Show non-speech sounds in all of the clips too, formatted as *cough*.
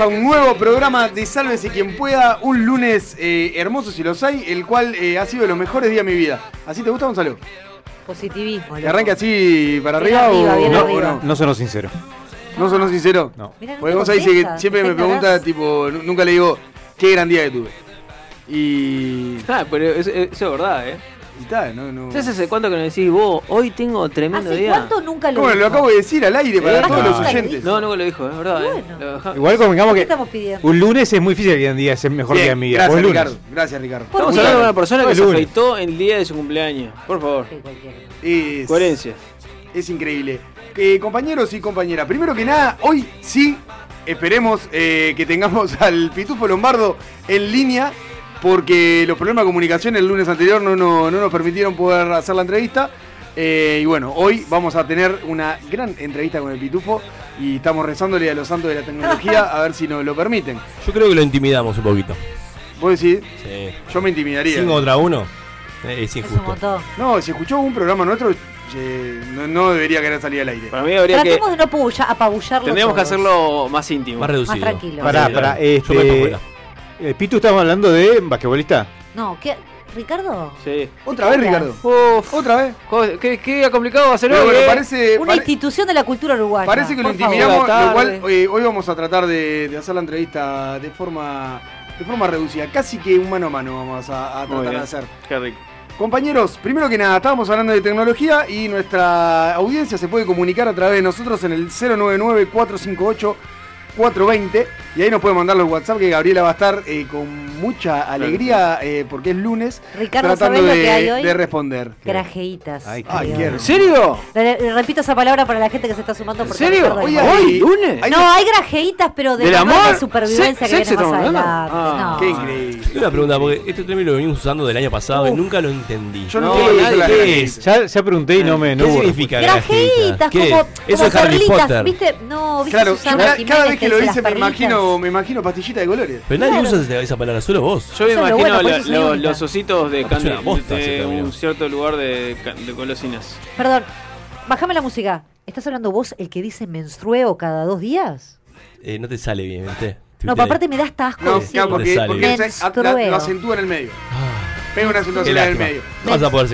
a un nuevo programa de Sálvese quien pueda, un lunes eh, hermoso si los hay, el cual eh, ha sido de los mejores días de mi vida. ¿Así te gusta, Gonzalo? Positivismo. ¿Que loco. arranque así para Bien arriba, arriba, o bien no? arriba. no? No sonó sincero. ¿No sonó sincero? No. Mirá, no Porque te Gonzalo dice que siempre te me pregunta, tipo, nu- nunca le digo qué gran día que tuve. Y. Ah, pero eso, eso es verdad, ¿eh? Y está, no, no. ¿Sabes hace cuánto que nos decís vos? Hoy tengo tremendo ¿Hace día. cuánto nunca lo ¿Cómo? Lo acabo de decir al aire para Eh, todos los oyentes. No, nunca lo dijo, es verdad, ¿eh? Bueno. Lo Igual convengamos ¿Qué que estamos pidiendo? un lunes es muy difícil que en día es el mejor día de Bien, mi vida. gracias. Ricardo. Gracias, Ricardo. Por Estamos hablando de bien. una persona que se afeitó el día de su cumpleaños. Por favor. Es, Coherencia. es increíble. Eh, compañeros y compañeras, primero que nada, hoy sí esperemos eh, que tengamos *laughs* al Pitufo Lombardo en línea, porque los problemas de comunicación el lunes anterior no, no- no nos permitieron poder hacer la entrevista. Eh, y bueno, hoy vamos a tener una gran entrevista con el Pitufo y estamos rezándole a los santos de la tecnología a ver si nos lo permiten. Yo creo que lo intimidamos un poquito. ¿Vos decís? Sí. Yo me intimidaría. Cinco contra uno. eh, es injusto. No, si escuchó un programa nuestro, eh, no, no debería querer salir al aire. Para mí habría que. Tratemos de no apabulla- apabullarlo Tendríamos que hacerlo más íntimo. Más reducido. Más tranquilo. Pará, pará, dale. Yo me este-. Eh, Pitu, estamos hablando de basquetbolista. No, ¿qué? ¿Ricardo? Sí. ¿Otra vez, Ricardo? Uf, ¿Otra vez? joder, ¿qué, qué día complicado va a ser Pero hoy, bueno, eh? parece, Una pare- institución de la cultura uruguaya. parece que lo intimidamos, cual tarde. eh, hoy vamos a tratar de, de hacer la entrevista de forma, de forma reducida. Casi que un mano a mano vamos a, tratar de hacer. Qué rico. Compañeros, primero que nada, estábamos hablando de tecnología y nuestra audiencia se puede comunicar a través de nosotros en el 099-458-420 y ahí nos puede mandar los WhatsApp que Gabriela va a estar eh, con mucha alegría eh, porque es lunes Ricardo, tratando ¿sabés lo de, que hay hoy? de responder. Grajeitas. Ay, qué Ay, querido. qué ¿En serio? Le- le repito esa palabra para la gente que se está sumando. ¿En porque serio? Ricardo Hoy es- hay- ¿Hoy? ¿Lunes? hay- No, hay grajeitas, pero de ¿Del la amor? de supervivencia ¿Sex- que sexo viene más estamos adelante. hablando? Ah, no. Qué increíble. Tengo una pregunta, porque este término lo venimos usando del año pasado y nunca lo entendí. Yo no, No, entiendo nadie- la ¿qué es? Ya, ya pregunté y no me no ¿Qué hubo significa Grajeitas, ¿Qué? como, Eso como es Harry perlitas, Potter. ¿viste? No, ¿viste Claro, yo Susana cada, Jiménez cada vez que lo dice me imagino, me imagino pastillita de colores. Pero nadie Claro. usa esa, palabra, solo vos. Yo me imagino bueno, lo- lo- única. los ositos de, pues Candy- bosta de un cierto lugar de, de golosinas. Perdón, bájame la música. ¿Estás hablando vos el que dice menstrueo cada dos días? Eh, no te sale bien, ¿viste? No, pero aparte me da hasta asco No, claro, porque, porque Menstrueo. lo acentúa en el medio. Ah, Pega una qué acentuación en el medio. No vas a poder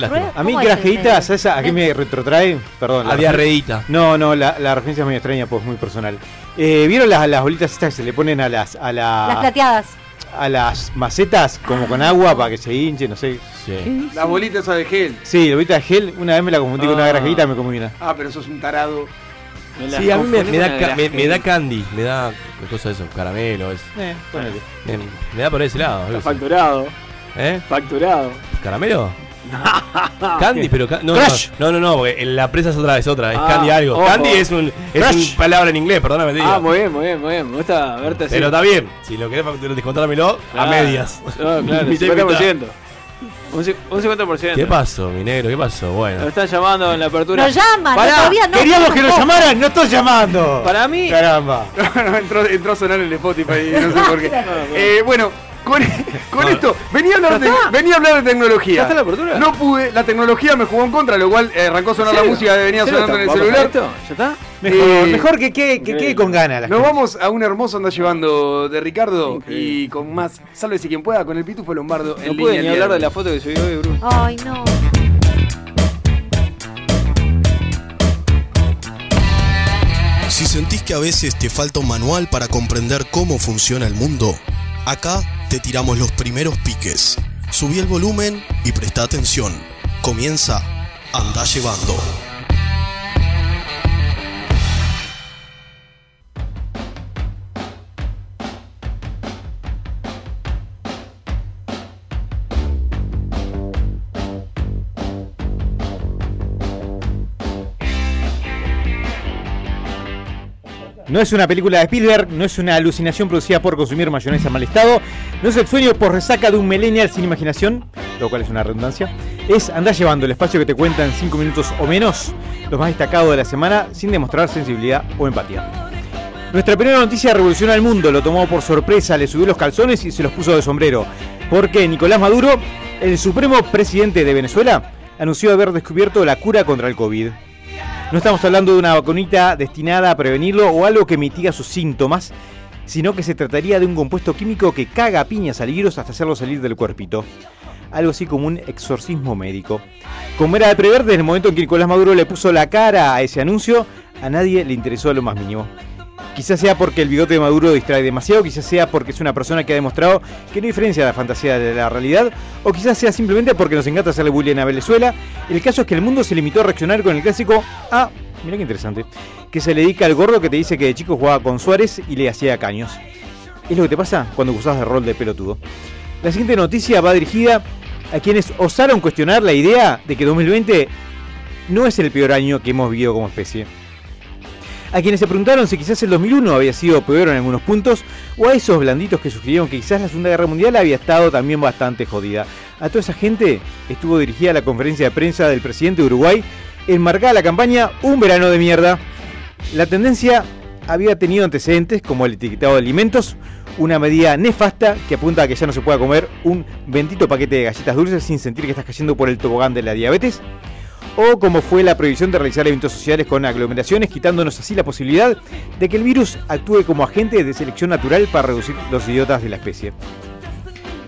lástima. A mí ¿Cómo es el grajeitas? ¿sabes a qué me retrotrae? Perdón. la A diarreíta. No, no, la, la referencia es muy extraña, pues muy personal. Eh, ¿Vieron las, las bolitas estas que se le ponen a las a, la- Las plateadas. a las macetas como con agua para que se hinche, no sé? Sí. Las bolitas de gel. Sí, la bolita de gel, una vez me la confundí con una Ah. grajita y me comí una. Ah, pero sos un tarado. Sí, a mí me, me da, me, me da candy, me da qué cosa de eso, caramelo, es, Eh, ponele. me, me da por ese lado. Está facturado. ¿Eh? Facturado. ¿Caramelo? *laughs* Candy, pero ca- no, no, Crush. no, no, no, porque la presa es otra, es otra, es Ah, candy algo. ojo. Candy es un es Crush. un palabra en inglés, perdóname, te digo. Ah, muy bien, muy bien, muy bien. Me gusta verte así. Pero está bien, si lo querés descontármelo Claro. a medias. No, claro, Mitad y 50%. Un, un 50%. ¿Qué pasó, mi negro? ¿Qué pasó? Nos Bueno. están llamando en la apertura. Nos llaman, Pará, todavía no. Queríamos que nos no. llamaran, no estoy llamando. Para mí, Caramba. *laughs* No, entró, entró a sonar en el Spotify y no sé por qué. *laughs* Eh, bueno, con, con esto, venía a, hablar de, venía a hablar de tecnología. ¿Ya está la apertura? No pude, la tecnología me jugó en contra, lo cual eh, arrancó a sonar la música que venía ¿Serio sonando en el celular. esto? ¿Ya está? Mejor, Eh, mejor que, que, que quede con ganas. Nos gente. vamos a un hermoso anda llevando de Ricardo Increíble. y con más, sálvese quien pueda, con el pitufo Lombardo No pude ni hablar de la foto que subió hoy, Bruno. Ay, no. Si sentís que a veces te falta un manual para comprender cómo funciona el mundo, acá te tiramos los primeros piques. Subí el volumen y presta atención. Comienza Anda Llevando. No es una película de Spielberg, no es una alucinación producida por consumir mayonesa en mal estado, No es el sueño por resaca de un millennial sin imaginación, lo cual es una redundancia. Es andar llevando el espacio que te cuenta en 5 minutos o menos, lo más destacado de la semana, sin demostrar sensibilidad o empatía. Nuestra primera noticia revolucionó al mundo, lo tomó por sorpresa, le subió los calzones y se los puso de sombrero. Porque Nicolás Maduro, el supremo presidente de Venezuela, anunció haber descubierto la cura contra el COVID. No estamos hablando de una vacunita destinada a prevenirlo o algo que mitiga sus síntomas, sino que se trataría de un compuesto químico que caga a piñas al virus hasta hacerlo salir del cuerpito. Algo así como un exorcismo médico. Como era de prever, desde el momento en que Nicolás Maduro le puso la cara a ese anuncio, a nadie le interesó lo más mínimo. Quizás sea porque el bigote de Maduro distrae demasiado, quizás sea porque es una persona que ha demostrado que no diferencia la fantasía de la realidad, o quizás sea simplemente porque nos encanta hacerle bullying a Venezuela. El caso es que el mundo se limitó a reaccionar con el clásico Ah, mira qué interesante, que se le dedica al gordo que te dice que de chico jugaba con Suárez y le hacía caños. Es lo que te pasa cuando usas de rol de pelotudo. La siguiente noticia va dirigida a quienes osaron cuestionar la idea de que 2020 no es el peor año que hemos vivido como especie a quienes se preguntaron si quizás el 2001 había sido peor en algunos puntos, o a esos blanditos que sugirieron que quizás la Segunda Guerra Mundial había estado también bastante jodida. A toda esa gente estuvo dirigida la conferencia de prensa del presidente de Uruguay, enmarcada la campaña Un verano de mierda. La tendencia había tenido antecedentes como el etiquetado de alimentos, una medida nefasta que apunta a que ya no se pueda comer un bendito paquete de galletas dulces sin sentir que estás cayendo por el tobogán de la diabetes o como fue la prohibición de realizar eventos sociales con aglomeraciones, quitándonos así la posibilidad de que el virus actúe como agente de selección natural para reducir los idiotas de la especie.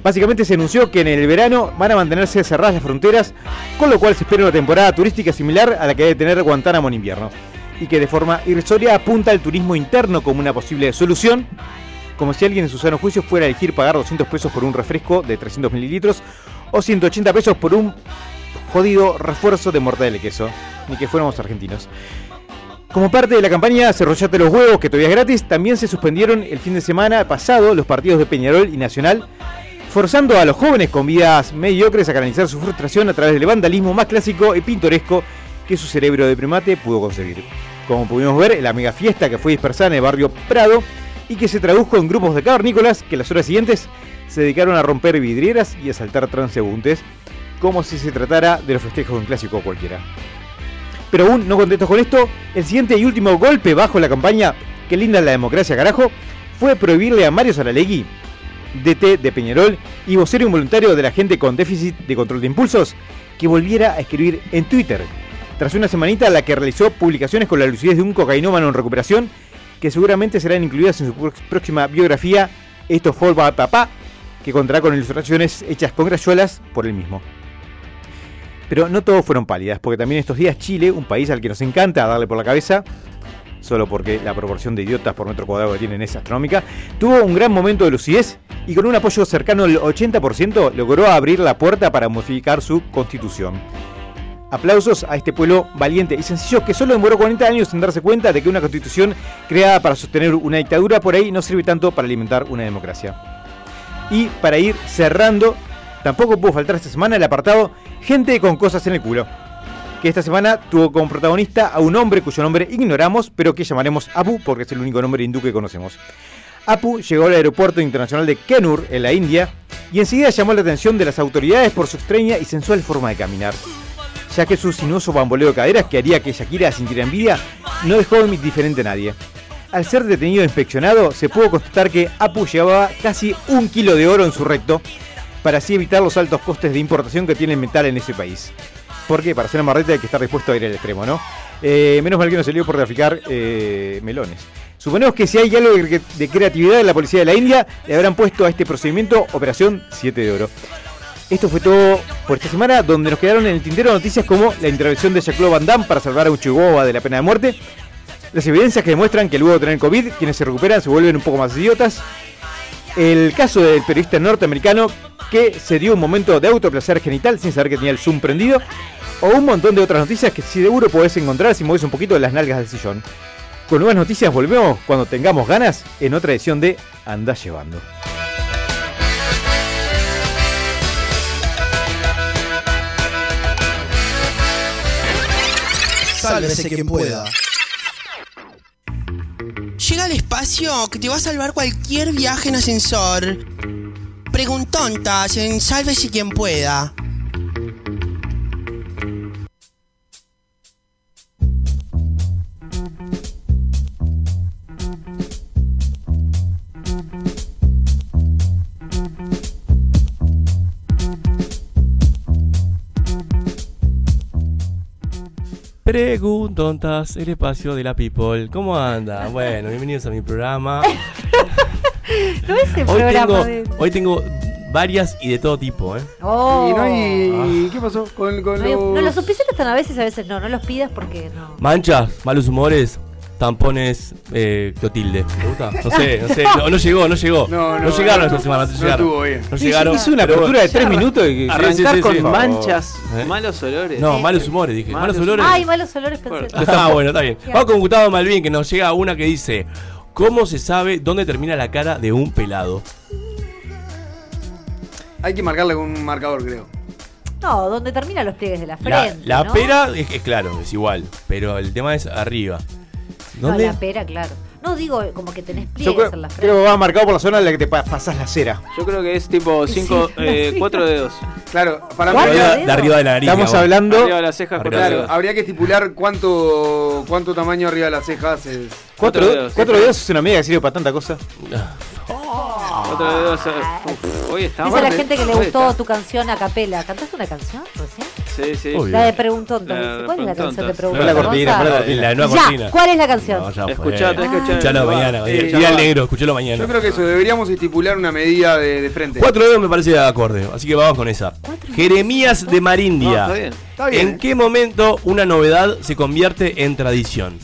Básicamente se anunció que en el verano van a mantenerse cerradas las fronteras, con lo cual se espera una temporada turística similar a la que debe tener Guantánamo en invierno, y que de forma irrisoria apunta al turismo interno como una posible solución, como si alguien en su sano juicio fuera a elegir pagar 200 pesos por un refresco de 300 mililitros o 180 pesos por un jodido refuerzo de mortadela de queso, ni que fuéramos argentinos. Como parte de la campaña Cerrollate los huevos, que todavía es gratis, también se suspendieron el fin de semana pasado los partidos de Peñarol y Nacional, forzando a los jóvenes con vidas mediocres a canalizar su frustración a través del vandalismo más clásico y pintoresco que su cerebro de primate pudo conseguir. Como pudimos ver, la mega fiesta que fue dispersada en el barrio Prado y que se tradujo en grupos de cavernícolas que las horas siguientes se dedicaron a romper vidrieras y a saltar transeúntes como si se tratara de los festejos de un clásico cualquiera. Pero aún no contentos con esto, el siguiente y último golpe bajo la campaña Que linda la democracia carajo fue prohibirle a Mario Saralegui, DT de Peñarol y vocero involuntario de la gente con déficit de control de impulsos, que volviera a escribir en Twitter, tras una semanita en la que realizó publicaciones con la lucidez de un cocainómano en recuperación, que seguramente serán incluidas en su próxima biografía, Esto fue papá, que contará con ilustraciones hechas con grayuelas por él mismo. Pero no todos fueron pálidas, porque también estos días Chile, un país al que nos encanta darle por la cabeza, solo porque la proporción de idiotas por metro cuadrado que tienen es astronómica, tuvo un gran momento de lucidez y con un apoyo cercano al 80% logró abrir la puerta para modificar su constitución. Aplausos a este pueblo valiente y sencillo que solo demoró 40 años en darse cuenta de que una constitución creada para sostener una dictadura por ahí no sirve tanto para alimentar una democracia. Y para ir cerrando, tampoco pudo faltar esta semana el apartado Gente con cosas en el culo. Que esta semana tuvo como protagonista a un hombre cuyo nombre ignoramos, pero que llamaremos Apu porque es el único nombre hindú que conocemos. Apu llegó al aeropuerto internacional de Kenur, en la India, y enseguida llamó la atención de las autoridades por su extraña y sensual forma de caminar. Ya que su sinuoso bamboleo de caderas que haría que Shakira sintiera envidia no dejó indiferente a nadie. Al ser detenido e inspeccionado, se pudo constatar que Apu llevaba casi un kilo de oro en su recto, para así evitar los altos costes de importación que tiene el metal en ese país. Porque para hacer amarrete hay que estar dispuesto a ir al extremo, ¿no? Eh, menos mal que no salió por traficar eh, melones. Suponemos que si hay algo de creatividad en la policía de la India, le habrán puesto a este procedimiento Operación 7 de Oro. Esto fue todo por esta semana, donde nos quedaron en el tintero noticias como la intervención de Jacques Van Damme para salvar a un de la pena de muerte, las evidencias que demuestran que luego de tener COVID, quienes se recuperan se vuelven un poco más idiotas, el caso del periodista norteamericano que se dio un momento de autoplacer genital sin saber que tenía el zoom prendido, o un montón de otras noticias que seguro podés encontrar si mueves un poquito las nalgas del sillón. Con nuevas noticias volvemos cuando tengamos ganas en otra edición de Andá Llevando. Sálvese quien pueda. Llega al espacio que te va a salvar cualquier viaje en ascensor. preguntontas en Sálvese quien pueda. Preguntontas, el espacio de la people. ¿Cómo anda? *laughs* Bueno, bienvenidos a mi programa. No es el Hoy programa tengo, de- hoy tengo varias y de todo tipo, ¿eh? Oh. Y no hay. ¿Qué pasó? Con, con No, hay- no, los- los auspiciantes están a veces, a veces no. No los pidas porque no. Manchas, malos humores, tampones, eh, Clotilde. ¿Te gusta? No sé, no sé. No, no llegó, no llegó. *laughs* No, no, llegaron no, esta semana, no no llegaron. estuvo bien. No Hizo- llegaron. hizo una apertura de tres minutos y Arrancar sí, sí, con manchas, ¿Eh? malos olores. No, malos humores, dije. Malos Malos olores. Ay, malos olores pensé. Ah, *laughs* bueno, está bien. Vamos con Gustavo Malvin, que nos llega una que dice: ¿Cómo se sabe dónde termina la cara de un pelado? Hay que marcarle con un marcador, creo. No, donde terminan los pliegues de la La, frente. la ¿no? pera es, es claro, es igual, pero el tema es arriba. No, ¿Dónde? la pera, claro. No digo como que tenés Yo pliegues creo, en la frente. creo que va marcado por la zona en la que te pa- pasas la cera. Yo creo que es tipo Sí, 5, sí. 4 dedos. Claro, para De mí. Dedos? de arriba de la nariz. Estamos hablando Arriba de las cejas, de dedos. Habría que estipular cuánto cuánto tamaño arriba de las cejas es. cuatro, Cuatro dedos. cuatro dedos es una medida que sirve para tanta cosa. Cuatro dedos. eh, uf, Hoy estamos. Dice la gente que le gustó está. tu canción a capela. ¿Cantaste una canción recién? Sí, sí. Obvio. La de de ¿Cuál es la canción de? Fue la cortina, Gonza? fue la La, cortina. la nueva Ya, cortina. ¿cuál es la canción? No. Escuchá, tenés que escuchar. Escuchalo Va. mañana. Eh, va. negro, escuchalo mañana. Yo creo que eso, deberíamos estipular una medida de, de frente. Cuatro dedos me parece acorde, así que vamos con esa. Jeremías de No, Marindia. está bien. Está bien. ¿En qué momento una novedad se convierte en tradición?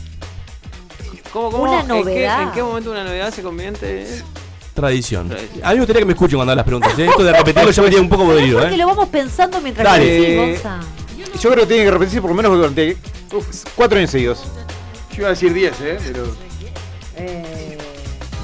¿Cómo, cómo? Una ¿En qué- novedad. ¿En qué, momento una novedad se convierte en.? Tradición. Tradición. A mí me gustaría que me escuchen cuando hagan las preguntas. ¿eh? Esto de repetirlo ya me tiene un poco podrido, ¿eh? lo vamos pensando mientras Dale. lo decís, Gonza. Yo creo que tiene que repetirse por lo menos durante uf, cuatro años seguidos. Yo iba a decir 10, ¿eh? Pero. Eh,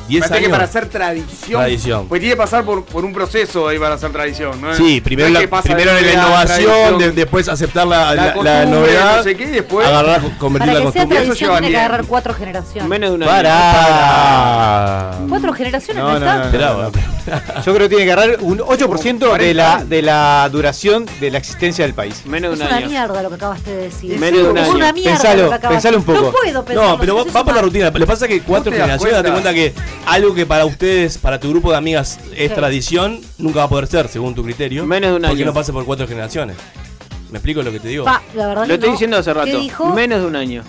10 Parece que para ser tradición. Tradición. Pues tiene que pasar por, por un proceso ahí para ser tradición, ¿no? Sí, primero, No es la, primero en la la innovación, de- después aceptar la, la, la- la novedad, no sé qué, y después. agarrar, para convertirla en que sea costumbre. Eso tradición tiene que agarrar cuatro generaciones. Menos de un año. Para. ¿Cuatro generaciones No, no, no, está? Yo creo que tiene que agarrar un 8% de 40 la, de la duración de la existencia del país. Menos Es de un una año. mierda lo que acabaste de decir. Menos de un es año. una mierda Pensalo, lo que acabaste pensalo un poco. No puedo pensarlo. No, pero va, por la rutina. Lo que pasa es que cuatro generaciones, date cuenta que algo que para ustedes, para tu grupo de amigas es Sí. tradición, nunca va a poder ser, según tu criterio. Menos de un Porque año. no pasa por cuatro generaciones. ¿Me explico lo que te digo? Pa, la verdad Lo que estoy no. diciendo hace ¿Qué rato. dijo? Menos de un año.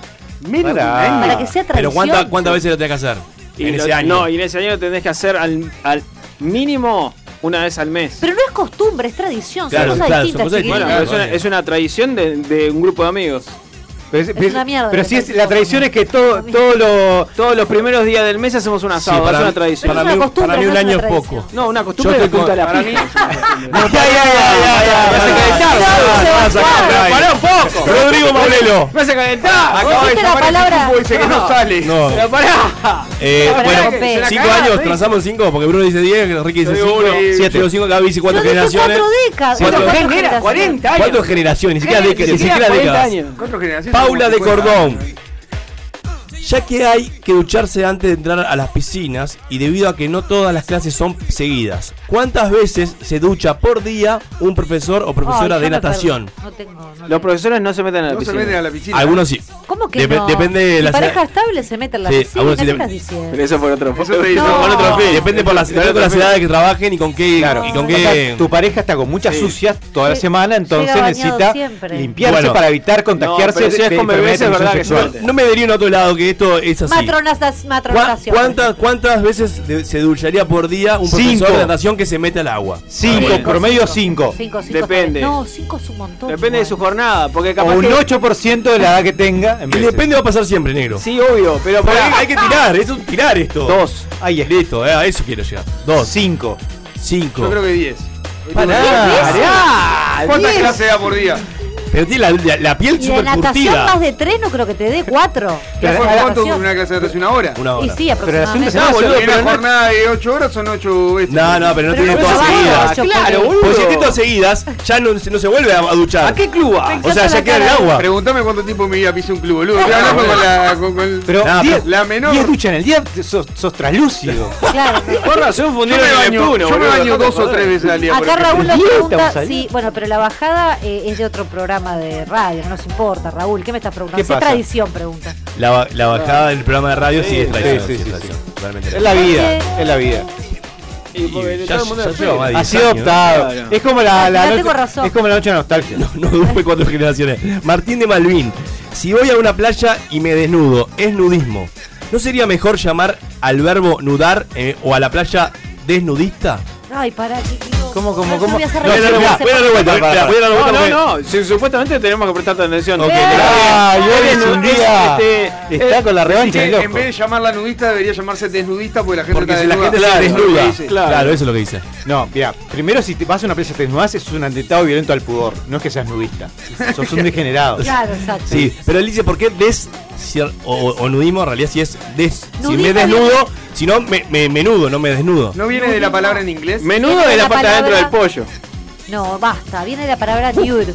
Menos de un año. Para que sea Pero tradición. ¿cuánta- ¿cuántas veces lo tenés que hacer? Y en lo- ese año. No, y en ese año lo tenés que hacer al, al mínimo una vez al mes. Pero no es costumbre, es tradición. Claro, son cosas claro, distintas, son cosas chiquilines. bueno, pero Claro, es una, es una tradición de, de un grupo de amigos. Pero, es- Es una mierda pero sí es, decís la tradición es que todo, todo lo. Todos los primeros días del mes hacemos un asado, para, es una tradición. para mí, costumbre, para mí un año es poco. No, una costumbre de de la Para mí. pará un poco. Rodrigo Maurelo. Me hace calentar. Acaba de llamar palabra- dice que no sale. No. Pero pará. Eh, bueno, que se la cinco cagaron, años, ¿sí? transamos en cinco, porque Bruno dice 10, Ricky dice Yo digo 5, uno. 7, yo digo 5, Gaby dice 4 Yo dije generaciones. cuatro décadas. Cuatro cuatro genera- generaciones. 40 años. ¿Cuántas generaciones? Ni siquiera, décadas, ni siquiera siquiera 40 décadas. años. Cuatro generaciones. Paula de 50 Cordón. Ya que hay que ducharse antes de entrar a las piscinas y debido a que no todas las clases son seguidas, ¿cuántas veces se ducha por día un profesor o profesora Ay, de natación? No tengo. no Los profesores no se meten a la No se piscina. meten a la piscina. Algunos sí. ¿Cómo que Dep- no? depende de la pareja estable se mete en la Sí, piscina. algunos sí ¿Qué dep- estás diciendo? Pero eso fue otro Eso. Con otro. Depende por las, por las edades que trabajen y con qué. Claro. Y con O sea, qué tu pareja está con muchas Sí. sucias toda la semana, entonces necesita siempre. limpiarse Bueno. para evitar contagiarse pero si es de con bebés, enfermedades de es verdad transmisión que sexual. suerte. No me diría en otro lado que esto es así. Matronas, ¿Cuá- matronación. ¿Cuántas, ¿Cuántas veces se ducharía por día un profesor Cinco. de natación que se mete al agua? Cinco, Bien. promedio cinco. Cinco, cinco Depende. No, cinco es un montón. Depende de su jornada, porque O capaz un que... 8% de la edad que tenga. En Y vez de- depende va a pasar siempre, negro. Sí, obvio, pero hay, hay que tirar, eso es tirar esto. Dos. Ahí es. Listo, eh, a eso quiero llegar. Dos, Cinco. cinco. Yo creo que 10. Pará. ¿Cuántas diez. clases da por día? Pero tiene la, la- la piel súper natación más de tres no creo que te dé cuatro. *laughs* ¿Cuánto Clase de ¿Cuánto dura natación. una clase de natación? ¿Una hora? Una Y hora. sí, aproximadamente. No, boludo, una pero no- jornada de 8 horas son 8 veces. No, no, pero no Pero tiene todas seguidas. ocho, Claro, porque- boludo. Porque si tiene todas seguidas, ya no, no se vuelve a, a duchar. ¿A qué club va? O sea, ya queda en el agua. Preguntame cuánto tiempo me iba a pisar un club, boludo. Estoy hablando con la. Con, con- Pero Nah, 10 la menor. 10 duchas en el día sos, sos traslúcido. *laughs* Claro. Por razón Yo fundieron me el baño, Neptuno, yo me boludo, baño dejate dos o tres veces al día. Acá. Raúl nos bueno, pero la bajada eh, es de otro programa de radio, no nos importa, Raúl, ¿qué me estás preguntando? ¿Qué ¿Qué tradición pregunta? La, ba- la bajada del programa de radio sí, Sí, es tradición. sí, sí, sí, es Es la vida, es la vida. Y Y ya- es lleva feo. más de Ha 10 sido años. optado. Claro. Es como la, noche, es como la noche de nostalgia. *laughs* No fue cuatro generaciones. Martín de Malvin. Si voy a una playa y me desnudo, es nudismo. ¿No sería mejor llamar al verbo nudar eh, o a la playa desnudista? Ay, pará, ¿qué quiero? ¿Cómo, cómo, yo cómo? voy a darle vuelta, No, no, no. si- supuestamente tenemos que prestar atención. Ok, Ah, y hoy es un día. este, Está con la revancha en vez de llamarla nudista, debería llamarse desnudista porque la gente Porque está si la desnuda. gente desnuda. eso es lo que dice. Claro. Claro, eso es lo que dice. No, mira, primero si te vas a una playa y te desnudas, es un atentado violento al pudor. No es que seas nudista. Sos un *laughs* degenerado. Claro, exacto. Sí, pero él dice, ¿por qué des o, o nudismo? En realidad, si es des. Si me desnudo, si no, me, me menudo, no me desnudo. ¿No viene de la palabra en inglés? Menudo es la la parte adentro del pollo. No, basta, viene de la palabra nude,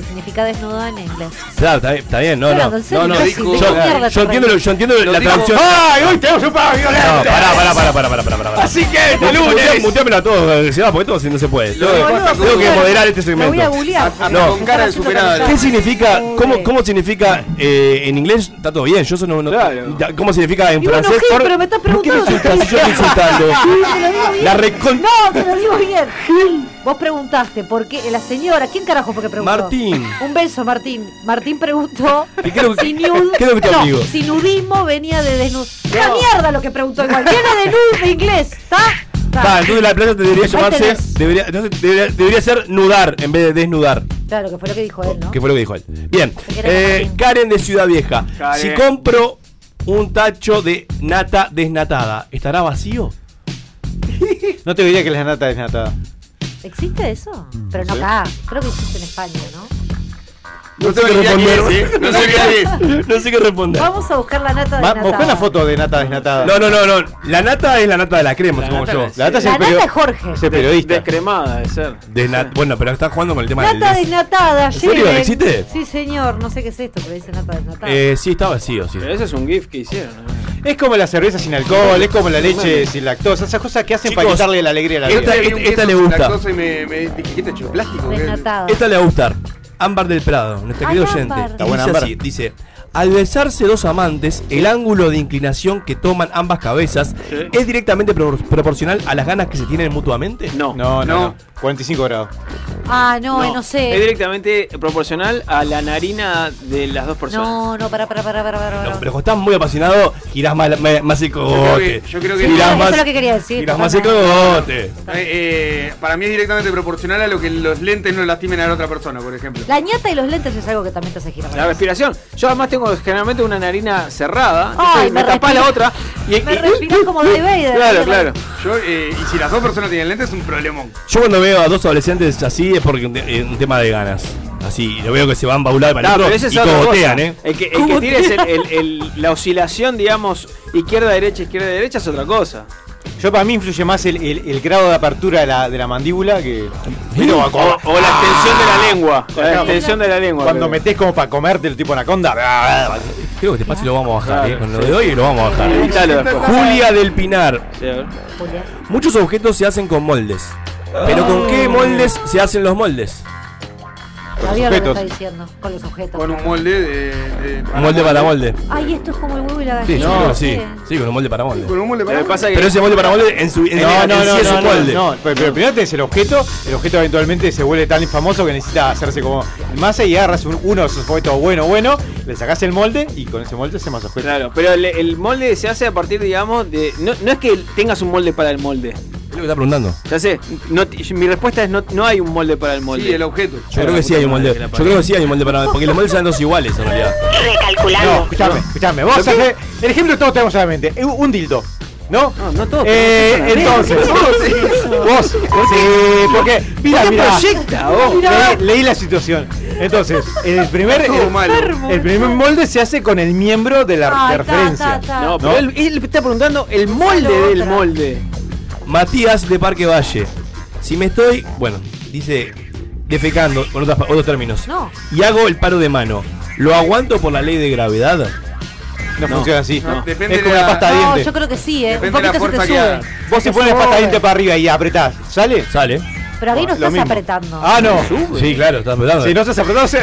que significa desnudo en inglés. Claro, está bien, está bien, no, no. No, no, yo, ¿de qué yo, entiendo, yo entiendo Lo la dijo- traducción. ¡Ay, hoy tenemos un pavo No, violento! pará, pará, pará, pará, pará, pará, pará. Así que este Mutea- lunes. Muteámelo a todos, se va, porque todo si no se puede. Lo Tengo, que moderar este Lo voy a segmento. googlear. Ah, no. con cara de superada. ¿Qué significa? ¿Cómo, cómo significa eh, en inglés? Está todo bien, yo eso no. no- Claro. ¿Cómo significa en Y bueno, francés? Gil, pero me estás ¿Por qué me preguntando. insultas si yo estoy *laughs* insultando? Sí, te lo digo bien. La recon... No, te lo digo bien. Gil, Vos preguntaste, ¿por qué? La señora, ¿quién carajo fue que preguntó? Martín. Un beso, Martín. Martín preguntó ¿Y que- si, que no, nudismo venía de desnudo. Una mierda lo que preguntó igual. Viene de nude de inglés, ¿está? Ah, entonces la playa debería llamarse. Debería, debería, debería ser nudar en vez de desnudar. Claro, que fue lo que dijo él, ¿no? Que fue lo que dijo él. Bien. Eh. Karen de Ciudad Vieja. Karen. Si compro un tacho de nata desnatada, ¿estará vacío? *laughs* No te diría que la nata desnatada. ¿Existe eso? Pero no Sí. acá. Creo que existe en España, ¿no? No sé qué responder. responder. No sé qué es. No sé qué responder. Vamos a buscar la nata de Ma- nata. Buscá una foto de nata desnatada. No, no, no, no. La nata es la nata de la crema, La supongo nata yo. La nata es La el, nata es Jorge. es el periodista. Descremada de ser. Desna- Bueno, pero está jugando con el tema Nata des- desnatada, ¿En serio? lleven. ¿Existe? Sí, señor. No sé qué es esto, pero dice nata desnatada. Eh, sí, está vacío, sí. Pero ese es un GIF que hicieron. ¿no? Es como la cerveza sin alcohol, es como la leche sin lactosa, esas cosas que hacen para quitarle la alegría a la esta- vida. Esta queso le gusta. lactosa Y me, me dije, ¿qué te hecho? ¿Plástico? ¿Qué? desnatada. Esta le va a gustar. Ámbar del Prado, nuestra querida oyente. Ámbar. Está Dice buena, Ámbar. así, dice, al besarse dos amantes, el ángulo de inclinación que toman ambas cabezas Sí. es directamente pro- proporcional a las ganas que se tienen mutuamente. No. No, no, No. no. 45 grados. Ah, no, no, sé. Es directamente proporcional a la narina de las dos personas. No, no, para, para, para, para, para. No, pero cuando estás muy apasionado, girás más, más, más el creo cogote. que- yo creo que- Sí, Girás eso más- es lo que quería decir. Girás más el cogote. Eh, eh, para mí es directamente proporcional a lo que los lentes no lastimen a la otra persona, por ejemplo. La ñata y los lentes es algo que también te hace girar. La respiración. Yo además tengo generalmente una narina cerrada. Ay, entonces me me tapás la otra. Y, Me y- respirás como Darth Vader. Claro, claro. Yo, eh, y si las dos personas tienen lentes, es un problemón. Yo cuando veo a dos adolescentes así es porque un, te- un tema de ganas. Así, lo veo que se van baulados para No, el pero otro es y cogotean. ¿eh? El que, el que tires el- el- el- la oscilación, digamos, izquierda-derecha, izquierda-derecha es otra cosa. Yo para mí influye más el, el- el grado de apertura de la, de la mandíbula que. Pero O, o la extensión de la lengua. O la extensión de la lengua. Cuando creo. metés como para comerte el tipo anaconda. Creo que te pasa y lo vamos a bajar, Claro, ¿eh? Con lo sí. de hoy lo vamos a bajar. Julia del Pinar. Sí, a ver. Julia. Muchos objetos se hacen con moldes. Pero ¿con qué moldes se hacen los moldes? Con los Javier lo está diciendo, con los objetos. Con un molde de. de- Un molde para molde. Ay, esto es como el huevo y la Sí, gallina. yo creo no sí. Sí, con un molde para molde. Con un molde para que Pero ese molde para molde en su en, No, en no, sí no, es no, un no, molde. no, pero, pero primero tenés el objeto, el objeto eventualmente se vuelve tan famoso que necesita hacerse como masa y agarras un- uno de esos objetos bueno, bueno, le sacás el molde y con ese molde se más objetos. Claro, pero el, el molde se hace a partir, digamos, de. No, no es que tengas un molde para el molde. Es lo que está preguntando. Ya sé, no, mi respuesta es no, no hay un molde para el molde. Sí, el objeto. Yo creo que sí hay un molde. Yo creo que sí hay un molde para. Porque los moldes son dos iguales en realidad. No, escuchame, escuchame. Vos el ejemplo que todos tenemos en la mente. Un, un dildo. ¿No? No, no todo. Eh, entonces, vos, sí, porque, mira, qué mira, proyecta, vos? leí, leí la situación. Entonces, el primer, el, primer molde se hace con el miembro de la, Ay, ta, referencia. ta, ta. No, pero ¿No? Él, él está preguntando el molde del molde. Matías de Parque Valle. Si me estoy, bueno, dice defecando, con otras otros términos. No. Y hago el paro de mano. ¿Lo aguanto por la ley de gravedad? No, funciona así. no. Depende es como de una la- pasta de No, dientes. yo creo que sí, ¿eh? Un Depende de la poquito se te que sube. Vos si Te pones pasta de sube. dientes para arriba y apretás, ¿sale? Sale. Pero ahí no estás mismo. apretando. Ah, no. Sí, claro, estás apretando. Si no estás apretado, se-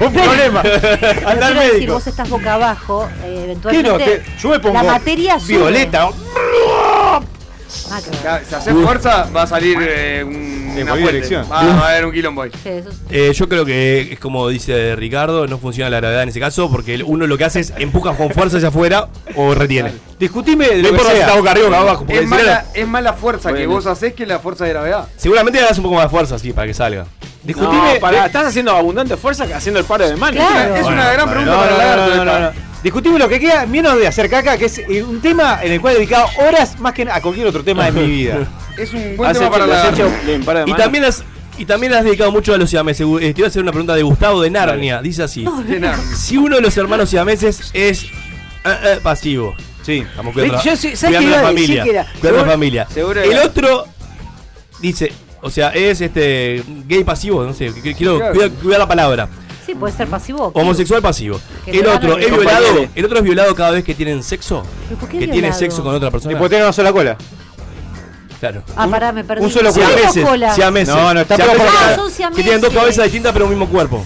un *laughs* problema. Anda al quiero decir, médico. vos estás boca abajo, eh, ¿Qué eventualmente. no? Te- yo me pongo la materia sube. violeta. Ah, Si haces fuerza, va a salir eh, un, En una dirección. Va, va a haber un quilombo ahí. Sí, eso es- Eh, yo creo que es como dice Ricardo, no funciona la gravedad en ese caso, porque uno lo que hace es empuja con fuerza hacia afuera o retiene. Discutime de No lo que importa si sea. está boca arriba o boca abajo, Es si más, no- la, es más la fuerza que vos haces que la fuerza de gravedad. seguramente le das un poco más de fuerza, sí, para que salga. Discutime. No, estás haciendo abundante fuerza haciendo el paro de mano. Claro. Es Bueno, una gran pregunta No, para no, Discutime lo que queda, menos de hacer caca, que es eh, un tema en el cual he dedicado horas más que a cualquier otro tema de mi vida. *laughs* Es un buen Has tema hecho, para de Y también has y también has dedicado mucho a los siameses. Te iba a hacer una pregunta de Gustavo de Narnia. Dice así. Si uno de los hermanos siameses es eh, eh, pasivo, Sí. estamos cuidando, Yo la- sí- ¿sabes cuidando la familia, que era? cuidando la familia. seguro El era. otro dice, o sea, es este gay pasivo, no sé, quiero Claro. cuidar, cuidar la palabra. Sí, puede ser pasivo. o. Homosexual pasivo. Que El le otro es violado, el otro es violado cada vez que tienen sexo. ¿Pero por qué Que tiene violado? sexo con otra Y persona. puede tener una sola cola. Claro. Ah, pará, me perdí. un solo hay dos Siameses, colas. siameses. No, no, está Siameses pegado por que-. Ah, son Que tienen dos siameses. cabezas distintas pero un mismo cuerpo.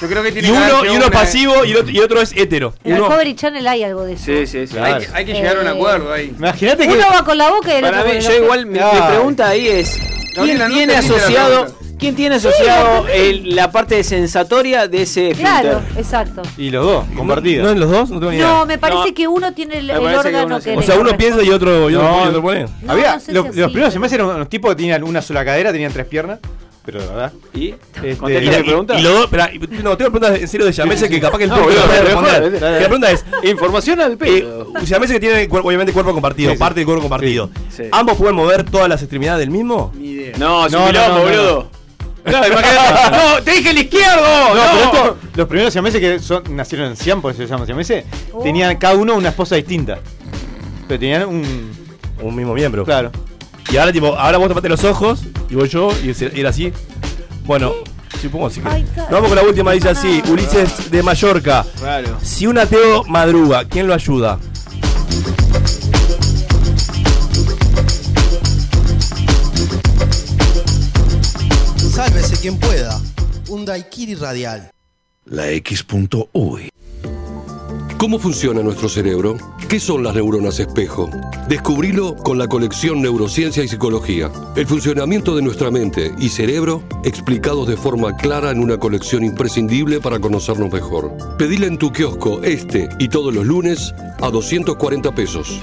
Yo creo que tiene Y que uno, haber y uno una- pasivo y el otro, y otro es hetero. En el Uno, Discovery Channel hay algo de eso. Sí, sí, sí. Hay, que- hay que llegar a un Eh, acuerdo ahí. Imagínate que. Uno va con la boca y el Para otro mí, con el yo igual, mi, mi Ay. pregunta ahí es: ¿quién tiene la asociado, pregunta. ¿Quién tiene asociado el- la parte sensatoria de ese Claro, exacto. Y los dos, compartidos. ¿No en los dos? No tengo ni idea. No, me parece No. que uno tiene el, Me el parece que órgano uno que, sí. le o sea, uno piensa y otro, y otro, No. y otro pone. No, Había, no sé los, si los así, primeros pero- eran unos tipos que tenían una sola cadera, tenían tres piernas. Pero de verdad. ¿Y? Este, ¿Contesta pregunta? y los dos, espera, y- no, tengo preguntas en serio de Siameses que capaz que el No, público boludo, puede mejor, responder. dale, dale. La pregunta es, Información al eh, pedo. Siameses que tienen cuer- obviamente cuerpo compartido, Sí, sí. parte del cuerpo compartido. Sí. ¿Ambos pueden mover todas las extremidades del mismo? Ni idea. No, es No, no, quilombo, no, no, boludo. No, imagínate. *laughs* No, te dije el izquierdo. No, No, pero esto, los primeros siameses que son, nacieron en Siam, por eso se llaman siameses, Oh. tenían cada uno una esposa distinta. Pero tenían un. Un mismo miembro. Claro. Y ahora, tipo, ahora vos tapaste los ojos y voy yo y era así. Bueno, supongo así que. Nos vamos con la última, dice así: Ulises de Mallorca. Claro. Si un ateo madruga, ¿quién lo ayuda? Quien pueda. Un daiquiri radial. La X.UI. ¿Cómo funciona nuestro cerebro? ¿Qué son las neuronas espejo? Descubrilo con la colección Neurociencia y Psicología. El funcionamiento de nuestra mente y cerebro explicados de forma clara en una colección imprescindible para conocernos mejor. Pedile en tu kiosco este y todos los lunes a 240 pesos.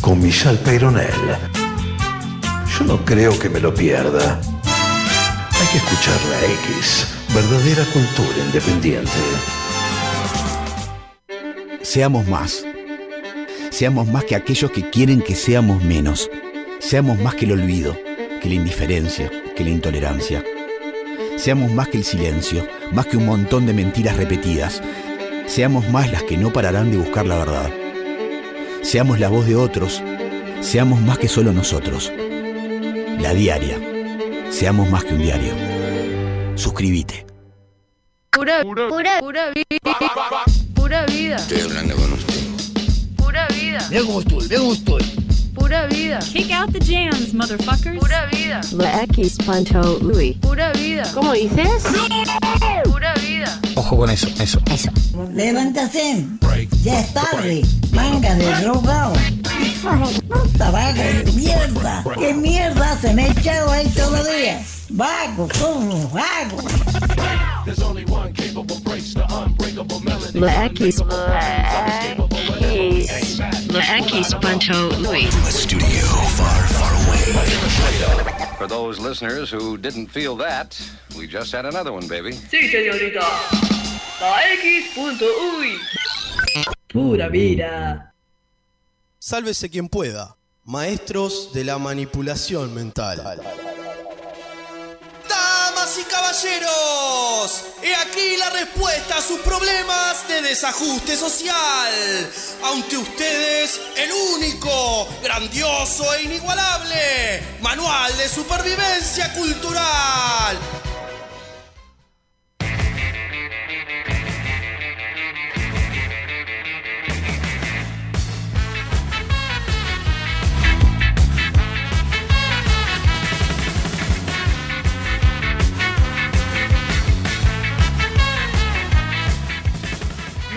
Con Michelle Peyronel. Yo no creo que me lo pierda. Hay que escuchar la X. Verdadera cultura independiente. Seamos más. Seamos más que aquellos que quieren que seamos menos. Seamos más que el olvido, que la indiferencia, que la intolerancia. Seamos más que el silencio, más que un montón de mentiras repetidas. Seamos más las que no pararán de buscar la verdad. Seamos la voz de otros. Seamos más que solo nosotros. La diaria. Seamos más que un diario. Suscríbete. Pura, pura, pura vida. Pura vida. Estoy hablando con usted. Pura vida. Estoy, mira cómo estoy. Pura vida. Kick out the jams, motherfuckers. Pura vida. La X Pancho Louis. Pura vida. ¿Cómo dices? Pura vida. Ojo con eso, eso. Eso. Levántate. Ya es tarde. Manga de drogado. Puta, vago de mierda. ¿Qué mierda se me ha echado ahí todavía? Vago, como vago. La X. La X Pancho Louis. For those listeners who didn't feel that, we just had another one, baby. Sí, señorita. La X.uy. Pura vida. Sálvese quien pueda. Maestros de la manipulación mental. Y caballeros, he aquí la respuesta a sus problemas de desajuste social. Ante ustedes, el único, grandioso e inigualable manual de supervivencia cultural.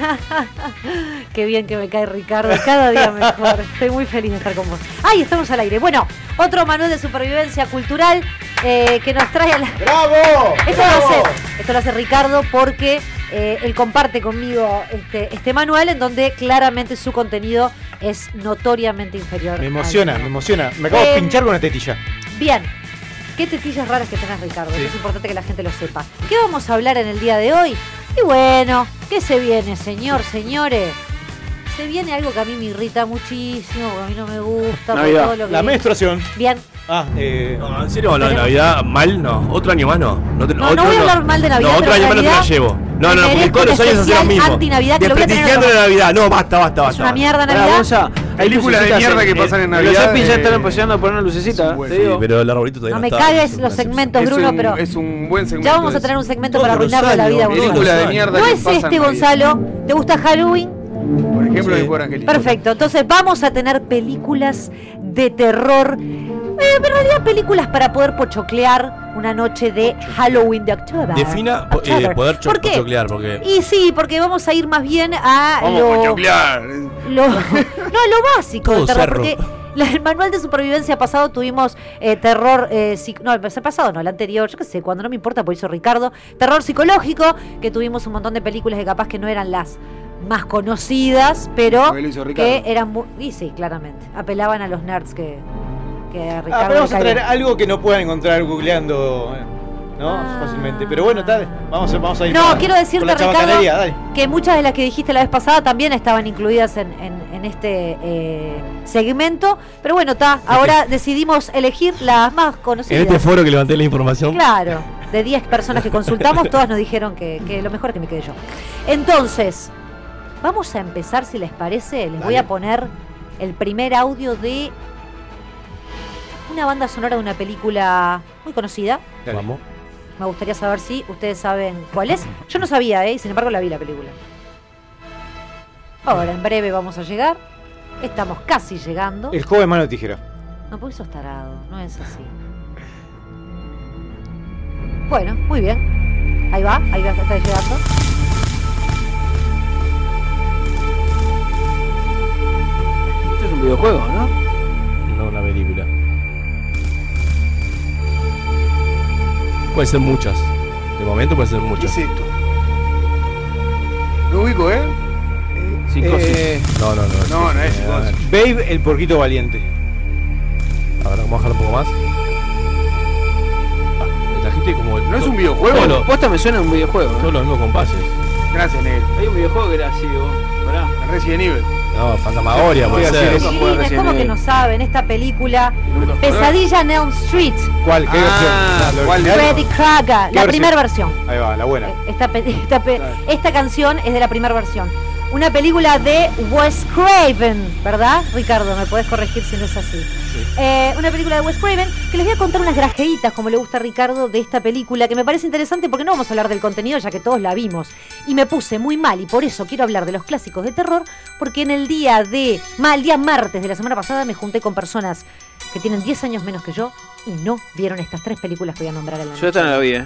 *laughs* Qué bien que me cae Ricardo, cada día mejor. Estoy muy feliz de estar con vos. ¡Ay, estamos al aire! Bueno, otro manual de supervivencia cultural eh, que nos trae a la. ¡Bravo! Esto, Lo, hace, esto lo hace Ricardo porque eh, él comparte conmigo este, este manual en donde claramente su contenido es notoriamente inferior. Me emociona, me emociona. Me acabo de Eh, pinchar con una tetilla. Bien. Qué tetillas raras que tenés, Ricardo. Sí. Es importante que la gente lo sepa. ¿Qué vamos a hablar en el día de hoy? Y bueno, ¿qué se viene, señor, señores? Se viene algo que a mí me irrita muchísimo, que a mí no me gusta. por todo lo que- La menstruación. Bien. Ah, eh. ¿En serio hablar de Navidad mal? No. ¿Otro año más no? No, te- No, otro no voy a hablar mal de Navidad, No, otro año más no te la llevo. No, no, no, porque todos los años hacen lo mismo. anti-Navidad que lo voy a tener Desprestigiando como- la Navidad. No, basta, basta, basta. Es una mierda Navidad. Hay Películas de lucecitas mierda que pasan en Navidad, Los Epis ya eh, están empezando a poner una lucecita. te Sí, pero el arbolito todavía No no, me cagues los segmentos, Bruno, un- pero es un buen segmento ya vamos a tener un segmento para arruinarle la vida a Bruno. películas de mierda No es este, Gonzalo. ¿Te gusta Halloween? Por ejemplo, de Pobre Angelito. Perfecto, entonces vamos a tener películas de terror. Eh, pero en realidad películas para poder pochoclear una noche de Halloween de octubre. Defina eh, October. poder cho- ¿Por qué? pochoclear, porque. Y sí, porque vamos a ir más bien a Vamos lo, pochoclear. lo- *laughs* no, lo básico del Todo terror, cerro. porque la- el manual de supervivencia pasado tuvimos eh, terror, eh, no, el pasado no, el anterior, yo qué sé, cuando no me importa, por eso Ricardo, terror psicológico, que tuvimos un montón de películas que capaz que no eran las más conocidas, pero Ricardo. que eran muy, y sí, claramente, apelaban a los nerds que, que a Ricardo Ah, pero vamos a traer algo que no puedan encontrar googleando, eh, ¿no? Ah. Fácilmente. Pero bueno, tal, vamos a, vamos a ir No, quiero decirte, Ricardo, que muchas de las que dijiste la vez pasada también estaban incluidas en, en- en este eh, segmento. Pero bueno, está. Ahora decidimos elegir las más conocidas. En este foro que levanté la información. Claro, de 10 personas que *laughs* consultamos, todas nos dijeron que, que lo mejor es que me quede yo. Entonces, vamos a empezar, si les parece. Les voy a poner el primer audio de una banda sonora de una película muy conocida. Vamos. Me gustaría saber si ustedes saben cuál es. Yo no sabía, ¿eh? y sin embargo la vi la película. Ahora, en breve vamos a llegar. Estamos casi llegando. El joven mano de tijera. No, porque sos tarado, no es así. Bueno, muy bien. Ahí va, ahí va, está llegando. Un videojuego, ¿no? No una película. Puede ser muchas. De momento puede ser ¿Qué muchas. es esto? No ubico, ¿eh? Psicosis. Eh, No, no, no. No, no es eh, psicosis. Babe, el porquito valiente. A ver, vamos a bajar un poco más. Ah, me trajiste como. ¿No es un videojuego? Lo- Posta me suena a un videojuego. Todos ¿eh? los mismos compases. Gracias, Negro. Hay un videojuego que era así, vos. Pará. Resident Evil. No, Fantasmagoria puede Sí, ser. sí, ¿cómo que no saben? Esta película, Pesadilla en Elm Street, ¿Cuál? ¿Qué Ah, versión? Freddy Krueger, la versión? primera versión. Ahí va, la buena. Esta, pe- *laughs* esta, pe- esta canción es de la primera versión. Una película de Wes Craven, ¿verdad? Ricardo, me podés corregir si no es así. Eh, una película de Wes Craven que les voy a contar unas grajeitas, como le gusta a Ricardo, de esta película, que me parece interesante porque no vamos a hablar del contenido ya que todos la vimos. Y me puse muy mal y por eso quiero hablar de los clásicos de terror, porque en el día de, mal, el día martes de la semana pasada me junté con personas que tienen 10 años menos que yo y no vieron estas tres películas que voy a nombrar en la Yo esta no la vi, eh.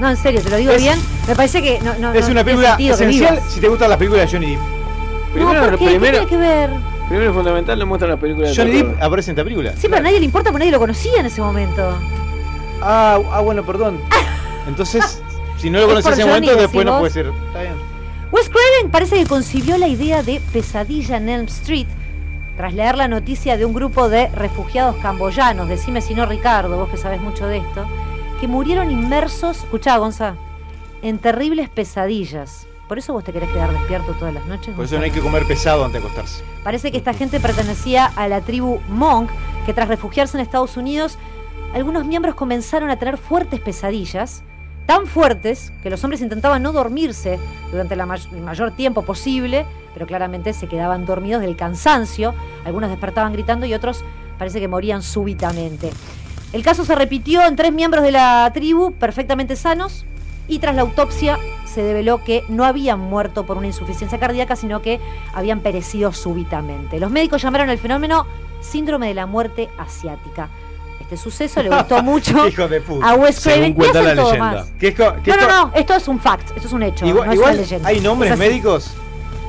No, en serio, te lo digo Es- bien. Me parece que no, no, es no una película esencial si te gustan las películas de Johnny Depp. Primero, no, ¿por qué? ¿Qué primero, tiene que ver? primero y fundamental le muestran las películas de Johnny. Depp aparece en esta película. Sí, pero a nadie le importa porque nadie lo conocía en ese momento. Ah, ah, bueno, perdón. *laughs* Entonces, si no lo por en ese Johnny, momento, después no puede ser. Está bien. Wes Craven parece que concibió la idea de Pesadilla en Elm Street tras leer la noticia de un grupo de refugiados camboyanos, decime si no Ricardo, vos que sabes mucho de esto, que murieron inmersos, escuchá Gonza, en terribles pesadillas. Por eso vos te querés quedar despierto todas las noches. Por eso no hay que comer pesado antes de acostarse. Parece que esta gente pertenecía a la tribu Monk, que tras refugiarse en Estados Unidos, algunos miembros comenzaron a tener fuertes pesadillas, tan fuertes que los hombres intentaban no dormirse durante la may- el mayor tiempo posible, pero claramente se quedaban dormidos del cansancio, algunos despertaban gritando y otros parece que morían súbitamente. El caso se repitió en tres miembros de la tribu perfectamente sanos y tras la autopsia se develó que no habían muerto por una insuficiencia cardíaca, sino que habían perecido súbitamente. Los médicos llamaron al fenómeno síndrome de la muerte asiática. Este suceso le gustó *laughs* mucho Hijo de puta. a Wes Craven. hacen la todo leyenda. más. ¿Qué es qué No, no, no, esto es un fact, esto es un hecho. Igual, no es igual una leyenda. hay nombres Es médicos.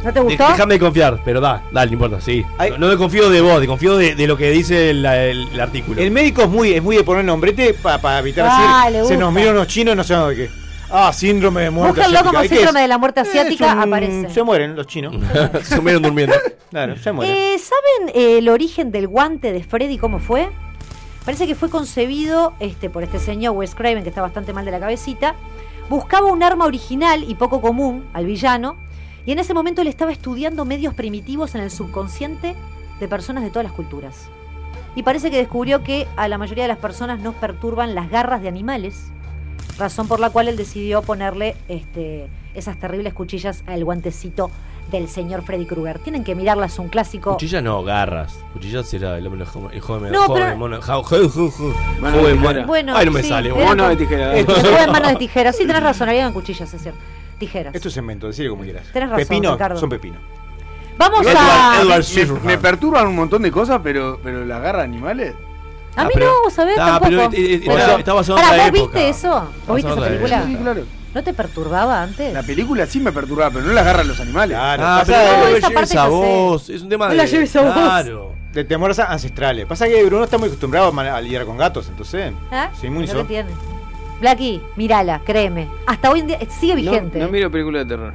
¿No te gustó? Déjame de confiar, pero da, dale, no importa, sí. No, no me confío de vos, te confío de, de lo que dice el, el- el artículo. El médico es muy, es muy de poner nombrete para evitar Ah, le decir. Se nos miran unos chinos y no sabemos de qué. Ah, síndrome de muerte. Búsquenlo asiática. como ¿Y qué síndrome de la muerte asiática, un- aparece. Se mueren los chinos. *laughs* Se murieron durmiendo. Claro, se mueren. Eh, ¿Saben eh, el origen del guante de Freddy cómo fue? Parece que fue concebido este, por este señor Wes Craven, que está bastante mal de la cabecita. Buscaba un arma original y poco común al villano. Y en ese momento él estaba estudiando medios primitivos en el subconsciente de personas de todas las culturas. Y parece que descubrió que a la mayoría de las personas nos perturban las garras de animales. Razón por la cual él decidió ponerle este, esas terribles cuchillas al guantecito del señor Freddy Krueger. Tienen que mirarla, es un clásico. Cuchillas no, garras. Cuchillas era el hombre el joven, No, joven pero- mono. ja- tijera. Bueno, Ay, no me sí, sale. Mono de tijera. Esto de tijeras. Sí, tenés razón, habían cuchillas, es cierto. Tijeras. Esto es cemento, decirle como quieras. Tenés razón, pepino, Ricardo. son pepino. Vamos Edward- a. Edward Me, perturban un montón de cosas, pero, pero la garra de animales. A Ah, mí pero- no, vos sabés, Ah, tampoco. pero, eh, eh, Pero- otra ¿vos época. viste eso? ¿Vos viste esa película? Sí, claro. ¿No te perturbaba antes? La película sí me perturbaba, pero no la garra de los animales. Claro, Ah, pasa pero No, no esa parte lleves a vos. Es un tema No de. la lleves a vos. Claro. de temores ancestrales. Pasa que Bruno está muy acostumbrado a, lidiar con gatos, entonces. ¿Ah? Sí, muy ¿No lo tiene? Blacky, mírala, créeme. Hasta hoy en día eh, sigue vigente. no miro películas de terror.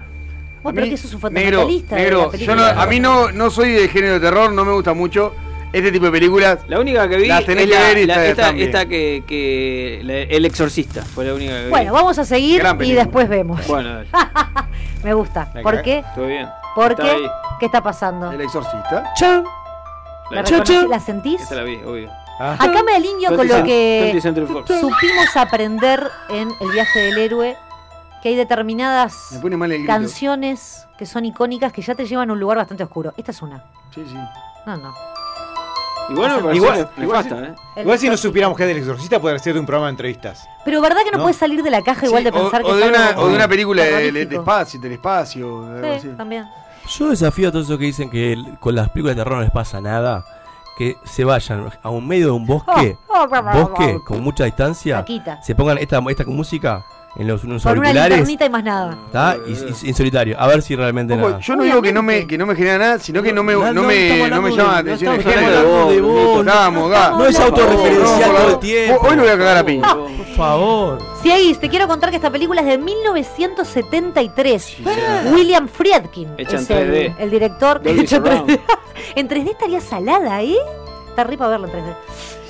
Vos, pero mí- que eso es un negro, fundamentalista. de la negro, yo no- a mí no, no soy de género de terror, no me gusta mucho este tipo de películas. La única que vi Las tenés es que la- ver y la- esta, esta que, que la- El Exorcista fue la única que vi. Bueno, vamos a seguir y después vemos. Bueno, *laughs* dale, Me gusta. La ¿Por que- qué? todo bien. ¿Por qué? ahí. ¿Qué está pasando? El exorcista. ¿La, Cha, reconocí- ¿La sentís? Esa la vi, obvio. Ah. Acá me alineo con lo 20 que supimos aprender en El viaje del héroe, que hay determinadas canciones que son icónicas que ya te llevan a un lugar bastante oscuro. Esta es una. Sí, sí. No, no. Igual Igual- igual ¿eh? Igual si no supiéramos que es del exorcista, podría ser de un programa de entrevistas. Pero verdad que no, ¿No? puedes salir de la caja igual Sí, de pensar o, que o es de una, o de una película de, de- de terrorífico. espacio, del espacio. algo así. Sí, también. Yo desafío a todos esos que dicen que el- con las películas de terror no les pasa nada. Que se vayan a un medio de un bosque, *laughs* bosque con mucha distancia, Paquita. se pongan esta, esta música en los, unos una auriculares linternita y más nada. ¿tá? y, y- y en solitario, a ver si realmente Ojo, nada. yo no digo que no me, que no me genera nada, sino que no me, No, no no, me, no me llama la atención el estamos género. de vos, no- es autorreferencial todo el tiempo. Hoy lo voy a cagar a piña. Por favor. Sieguis, te quiero contar que esta película es de 1973. William Friedkin Hecha en es el, 3D. el director. Hecha en Surround. 3D. *laughs* en 3D estaría salada, ¿eh? Está re para verlo en 3D.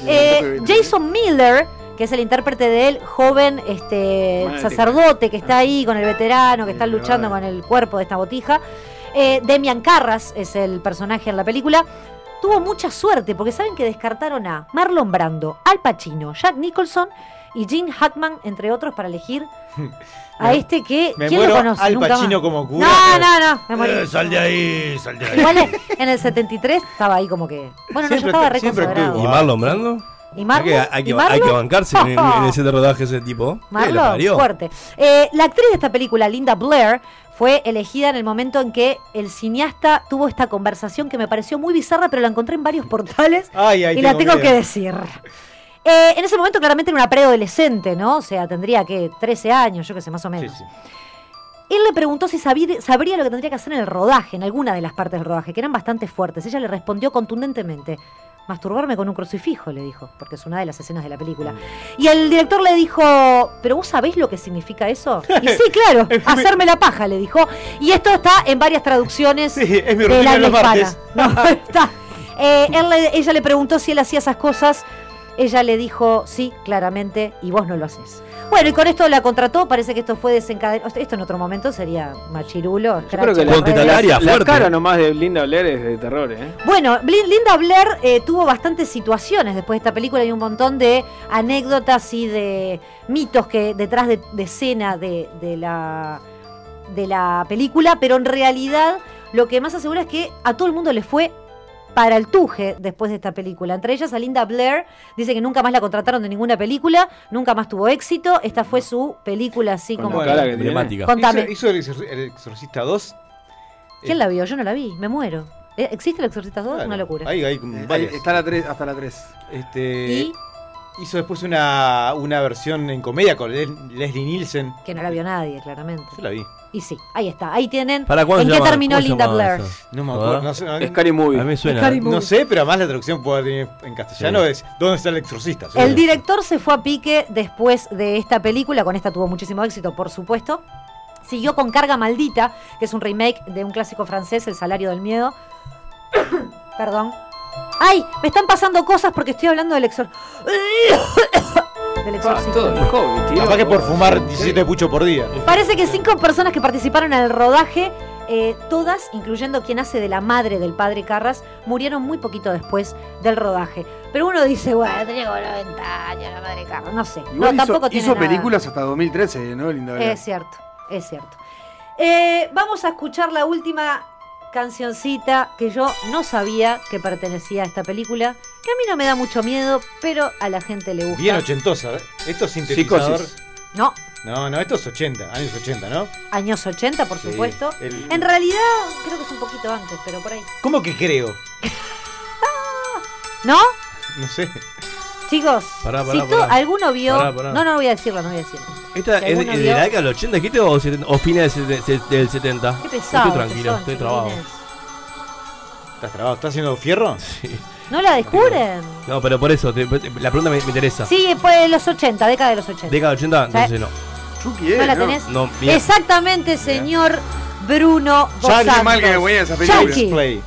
Sí, Eh, Jason Miller, que es el intérprete de él, joven este, sacerdote que está ahí con el veterano, que está luchando con el cuerpo de esta botija. Eh, Demian Carras es el personaje en la película. tuvo mucha suerte porque saben que descartaron a Marlon Brando, Al Pacino, Jack Nicholson y Gene Hackman, entre otros, para elegir *laughs* a Me- este que. Me ¿Quién muero lo conoce? Al Nunca Pacino más. como cura. No, no, no. Me morí. Eh, sal de ahí, sal de ahí. Igual en- el 73 estaba ahí como que. Bueno, no, yo estaba reconsagrado. ¿Y Marlon Brando? ¿Y? Hay que, hay que, ¿Y hay que Marlon? bancarse en, en ese *laughs* rodaje ese tipo. Eh, lo Marlon, parió. fuerte. Eh, la actriz de esta película, Linda Blair, fue elegida en el momento en que el cineasta tuvo esta conversación que me pareció muy bizarra, pero la encontré en varios portales *laughs* Ay, ay, y la tengo que decir. Eh, en ese momento claramente era una preadolescente, ¿no? O sea, tendría que 13 años, yo qué sé, más o menos. Él le preguntó si sabía, sabría lo que tendría que hacer en el rodaje, en alguna de las partes del rodaje, que eran bastante fuertes. Ella le respondió contundentemente, masturbarme con un crucifijo, le dijo, porque es una de las escenas de la película. Y el director le dijo, ¿pero vos sabés lo que significa eso? *laughs* Y sí, claro, hacerme la paja, le dijo. Y esto está en varias traducciones es mi del rutina de habla los hispana. *laughs* No, está. Eh, él le- ella le preguntó si él hacía esas cosas. Ella le dijo, sí, claramente, y vos no lo haces. Bueno, y con esto la contrató, parece que esto fue desencadenado. Esto en otro momento sería machirulo. Yo creo que la, la, la cara nomás de Linda Blair es de terror, ¿eh? Bueno, Linda Blair eh, tuvo bastantes situaciones después de esta película. Hay un montón de anécdotas y de mitos que detrás de, de escena de, de la, de la película, pero en realidad lo que más asegura es que a todo el mundo le fue para el tuje después de esta película. Entre ellas a Linda Blair, dice que nunca más la contrataron de ninguna película, nunca más tuvo éxito. Esta fue su película así como... Bueno, que- emblemática. Contame. Hizo, hizo el, Exor- el Exorcista 2. ¿Quién la vio? Yo no la vi, me muero. ¿Eh, ¿Existe el Exorcista 2? Una locura. Ahí, ahí, Eh, varias. está la 3, hasta la 3. Este, ¿Y? Hizo después una, una versión en comedia con Les- Leslie Nielsen. Que no la vio nadie, claramente. Yo la vi. Y sí, ahí está. Ahí tienen ¿Para cuándo en qué llama- terminó Linda Blair. eso? No me acuerdo. No sé, Scary Movie. A mí suena. Scary Movie. No sé, pero además la traducción puede tener en castellano Sí. es ¿Dónde está el exorcista? El director se fue a pique después de esta película. Con esta tuvo muchísimo éxito, por supuesto. Siguió con Carga Maldita, que es un remake de un clásico francés, El Salario del Miedo. *coughs* Perdón. ¡Ay! Me están pasando cosas porque estoy hablando del todo el COVID, tío. Capaz que por fumar 17 pucho por día. Parece que cinco personas que participaron en el rodaje, eh, todas, incluyendo quien hace de la madre del padre Carras, murieron muy poquito después del rodaje. Pero uno dice, bueno, tenía como 90 años la madre Carras, no sé. Igual no, hizo, tampoco tiene hizo nada. películas hasta 2013, ¿no, Linda? Es cierto, es cierto. Eh, vamos a escuchar la última cancioncita que yo no sabía que pertenecía a esta película, que a mí no me da mucho miedo, pero a la gente le gusta. Bien ochentosa. ¿eh? Esto es sintetizador. Psicosis. No, No, no, esto es 80, años 80, ¿no? años 80, por Sí, supuesto. el- En realidad, creo que es un poquito antes, pero por ahí. ¿Cómo que creo? *laughs* ¿No? No sé. Chicos, Pará, si pará, tú- pará. alguno vio. Pará, pará. No, no voy a decirlo, no voy a decirlo. ¿Esta Si es, es de la década del 80, dijiste, o, 70 o fines del sete- del 70? Qué pesado. Estoy tranquilo, estoy trabado. ¿Estás trabado? ¿Estás haciendo fierro? Sí. ¿No la descubren? No, pero por eso, te- la pregunta me, me interesa. Sí, fue de los 80, década de los 80. ¿Década del 80? Entonces no. Chucky, ¿No la tenés? No, bien. Exactamente, señor Bruno Ya qué Bosantos. mal que me ponía esa película. Chucky. Play.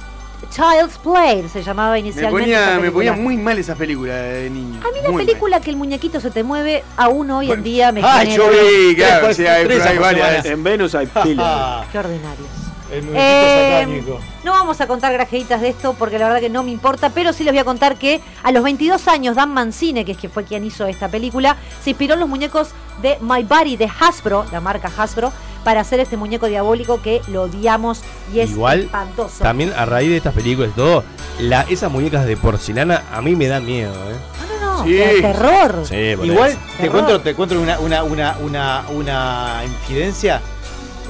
Child's Play se llamaba Me inicialmente. esa ponía, me película. ponía muy mal esa película de niño. A mí la Muy película que el muñequito se te mueve, aún hoy en día me Ay, genera... yo vi, claro, sí, hay, tres hay varias. En Venus hay pilas. *laughs* Qué ordinarios. Eh, satánico. no vamos a contar grajeitas de esto porque la verdad que no me importa, pero sí les voy a contar que a los 22 años Dan Mancini, que es que fue quien hizo esta película, se inspiró en los muñecos de My Body de Hasbro, la marca Hasbro, para hacer este muñeco diabólico que lo odiamos y es Igual, espantoso. también a raíz de estas películas y todo, la, esas muñecas de porcelana a mí me dan miedo, ¿eh? No, no, Sí. de terror. Sí, por Igual te cuento, te cuento una, una, una, una, una infidencia.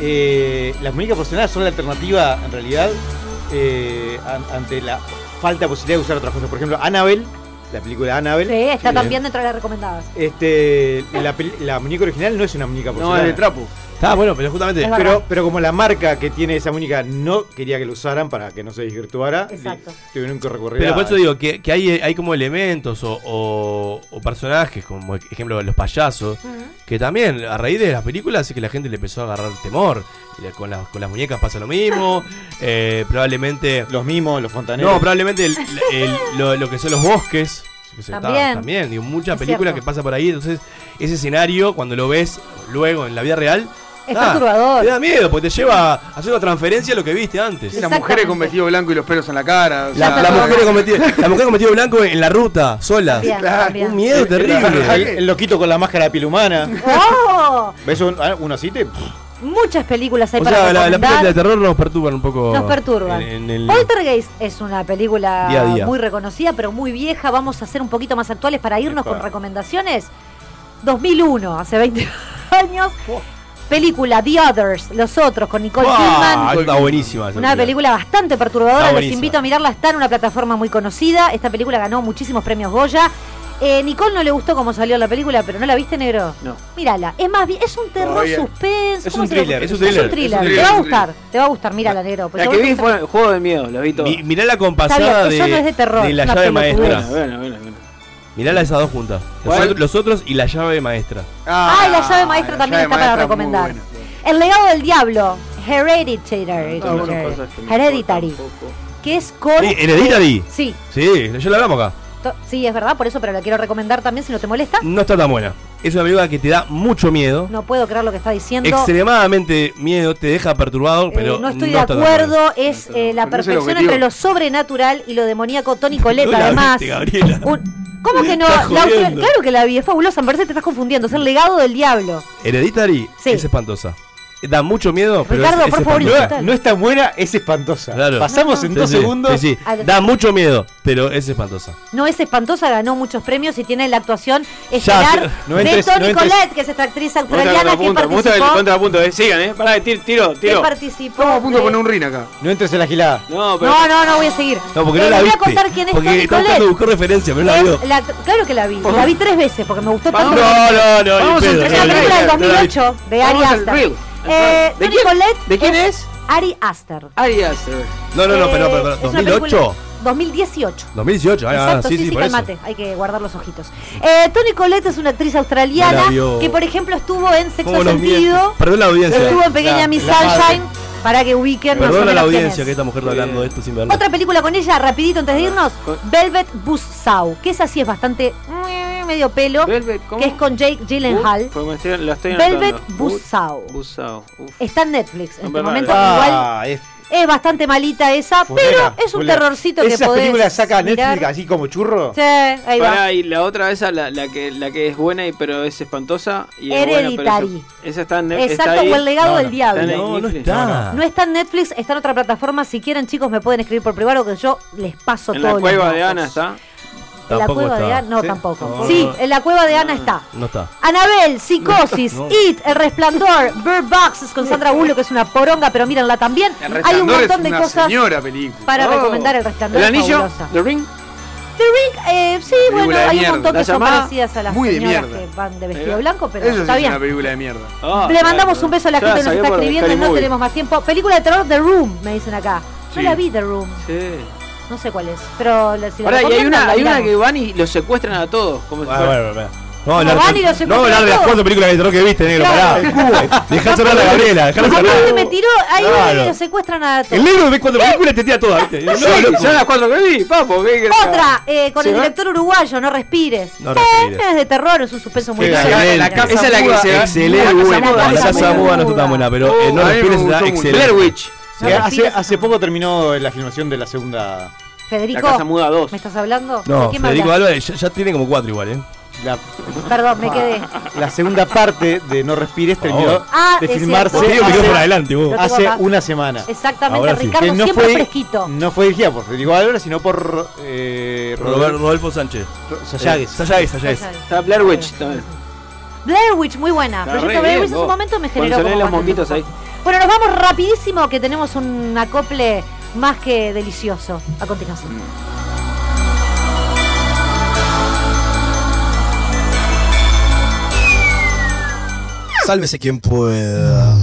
Eh, las muñecas porcelanas son la alternativa, en realidad, eh, an- ante la falta de posibilidad de usar otras cosas. Por ejemplo, Annabelle, la película Annabelle. Sí, está también dentro de las recomendadas. Este, la, la muñeca original no es una muñeca No, porcelana. es de trapo. Está bueno, pero justamente. Es. Pero, pero como la marca que tiene esa muñeca no quería que lo usaran para que no se desvirtuara, Exacto. tuvieron que recurrir Pero por eso digo que, que hay, hay como elementos o, o- o personajes, como ejemplo los payasos, que también a raíz de las películas hace que la gente le empezó a agarrar temor. Le- Con las, con las muñecas pasa lo mismo. *laughs* eh, probablemente. Los mimos, los fontaneros. No, probablemente el- el- lo, lo que son los bosques. que se- También. está- también. Digo, Es películas cierto. que pasa por ahí. Entonces, ese escenario, cuando lo ves luego en la vida real, Es Ah, perturbador. Te da miedo porque te lleva a hacer una transferencia a lo que viste antes. Las mujeres con vestido blanco y los pelos en la cara. o La, sea- la mujer con vestido, la mujer con vestido blanco en la ruta, sola. Un miedo El- terrible. El, el loquito con la máscara de piel humana. ¡Oh! ¿Ves un- ah, uno así? Te... Muchas películas hay O para sea, la, la recomendar. película de terror nos perturban un poco. Nos perturban. En, en el- Poltergeist es una película Día a día. muy reconocida, pero muy vieja. Vamos a ser un poquito más actuales para irnos Epa. con recomendaciones. 2001, hace 20 *laughs* años. Película The Others, Los Otros, con Nicole Ah, Kidman. está buenísima. esa Una película bastante perturbadora, buenísima. invito a mirarla, está en una plataforma muy conocida. Esta película ganó muchísimos premios Goya. Eh, Nicole no le gustó cómo salió la película, pero ¿no la viste, negro? No. Mírala. Es más bien, es un terror Todavía. suspense. Es ¿cómo un thriller, es un Es thriller. un Te va a gustar, te va a gustar, mírala, negro. La que vi fue Juego de Miedo, la vi toda. Mi- mirá la Está compasada bien, eso de, no es de terror, de la llave maestra. Bueno, bueno, bueno. Mirá esas dos juntas. Los, otros- los otros y la llave maestra. Ay, la llave maestra también está para recomendar. El legado del diablo, Hereditary. Ah, Hereditary. Que es con. Sí, Hereditary. Sí, Sí, yo la hablamos acá. Sí, es verdad, por eso, pero la quiero recomendar también si no te molesta. No está tan buena. Es una película que te da mucho miedo. No puedo creer lo que está diciendo. Extremadamente miedo, te deja perturbado, Eh, pero no estoy no de acuerdo, es eh, la perfección entre lo sobrenatural y lo demoníaco. Tony *laughs* No la además. viste, un- ¿Cómo que no? La claro que la vi, es fabulosa, me parece que te estás confundiendo. Es el legado del diablo. Hereditary Sí. es espantosa. Da mucho miedo, pero Ricardo, es, es por favor, insulta. No es tan buena, es espantosa. Claro. Pasamos en Sí, dos sí, segundos. Sí, sí. Da mucho miedo, pero es espantosa. No es espantosa, ganó muchos premios y tiene la actuación Ya, estelar no de no entres- Colette, que es esta actriz australiana que contrapunto, me gusta el participó. contrapunto, eh. Sigan, eh. Pará, tiro, tiro. que tiro. participó Estamos a punto de poner un rin acá. No entres en la gilada. No, pero. No, no, no voy a seguir. No, porque Eh, no la viste. voy a contar quién es porque Tony está buscando Colette. buscó referencia, pero no la vio. la- claro que la vi, la vi tres veces porque me gustó tanto. No, no, no, Es no una película del No la vi. 2008 de Ari Aster. Eh, ¿De Tony quién- Colette de quién es? Ari Aster. Ari Aster. No, no, no, Eh, pero, pero, pero, es una película- 2008. 2018. 2018, ah, Exacto, sí, sí, sí, sí, por eso. hay que guardar los ojitos. Eh, Tony Colette es una actriz australiana No que, por ejemplo, estuvo en Sexto ¿Cómo nos Sentido? Perdón la audiencia. estuvo en Pequeña La- Miss la madre. Sunshine, para que o Perdona a la audiencia es. que esta mujer está hablando de esto sin verlo. Otra película con ella, rapidito antes de irnos, Velvet Buzzsaw, que esa sí es bastante medio pelo, Velvet, ¿cómo? que es con Jake Gyllenhaal. Uh, porque me estoy- la estoy Velvet. Uf. Está en Netflix en este momento. raro. Igual Ah, es es bastante malita esa, fulera, pero es un fulera. terrorcito que ¿Esas podés películas saca mirar. Netflix así como churro? Sí, ahí va. Y la otra esa, la, la que, la que es buena y pero es espantosa. Y es buena, pero Hereditary. esa, esa está en Netflix. Exacto, o El legado del diablo. Está en No, está. No está en Netflix, está en otra plataforma. Si quieren, chicos, me pueden escribir por privado que yo les paso En todo. la cueva de Ana está. En la Tampoco cueva de. Ana, no, Sí. tampoco. No, sí, no. en la cueva de Ana está. No está. Anabel, Psicosis, No. It, El Resplandor, Bird Box con Sandra Bullock, que es una poronga, pero mírenla también. El Hay un montón de cosas señora película. para Oh. recomendar El Resplandor. ¿El anillo? fabulosa. ¿The Ring? The Ring, eh, sí, Película bueno, hay un montón ¿La que son parecidas a las Muy de señoras mierda. que van de vestido va. blanco, pero Eso sí está es bien. una película de mierda. Ah, Le claro. mandamos un beso a la Ya gente que nos está escribiendo y no Movie. tenemos más tiempo. Película de terror The Room, me dicen acá. No Sí. la vi The Room, Sí. No sé cuál es, pero la- si la Pará, y hay una, hay una que van y los secuestran a todos. Como si Ah, fuera- bueno, bueno. No, hablar, van y lo no secuestran hablar de las todo. cuatro películas de terror que viste, negro, Claro. pará. Dejá cerrar a la Gabriela, dejá cerrar. Aparte me tiró, ahí Claro. van y lo secuestran a todos. El negro ve cuatro películas y te tira todas, ¿viste? *laughs* No, Sí, loco. son las cuatro que vi, papo. ¿qué querés? Otra, eh, con ¿Se el va? director uruguayo, No Respires. No respires. Es de terror, es un suspenso muy Sí. La casa Esa es la que se va. Excelente, La buena. casa La muda, casa esa muda no está tan buena, pero eh, no a mí me respires gustó está mucho. excelente. Blair Witch. No hace, hace poco terminó la filmación de la segunda. Federico, La casa muda 2. ¿me estás hablando? ¿De No, Federico? Álvarez ya, ya tiene como cuatro igual, ¿eh? La, Perdón, me quedé. la segunda parte de No Respires terminó favor. Ah, de filmarse hace, por adelante, vos. Hace una semana. Exactamente, Ahora sí. Ricardo, Que no siempre fue, fresquito. no fue dirigida por Federico Álvarez, sino por eh, Robert, Robert Rodolfo Sánchez. Sayagues. Eh, Sayagues, Sayagues. Está Blair Witch también. Blair Witch, muy buena. Está Proyecto Blair Witch en su momento me generó como los ahí. Bueno, nos vamos rapidísimo que tenemos un acople más que delicioso a continuación. Sálvese quien pueda.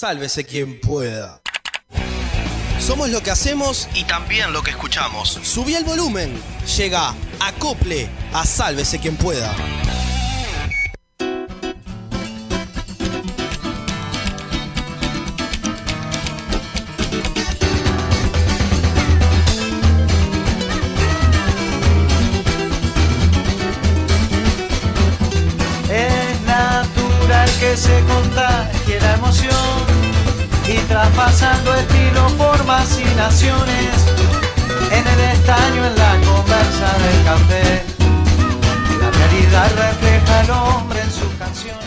Sálvese quien pueda. Somos lo que hacemos y también lo que escuchamos. Subí el volumen. Llega acople a Sálvese quien pueda. Traspasando estilos, formas y naciones en el estaño, en la conversa del café. La realidad refleja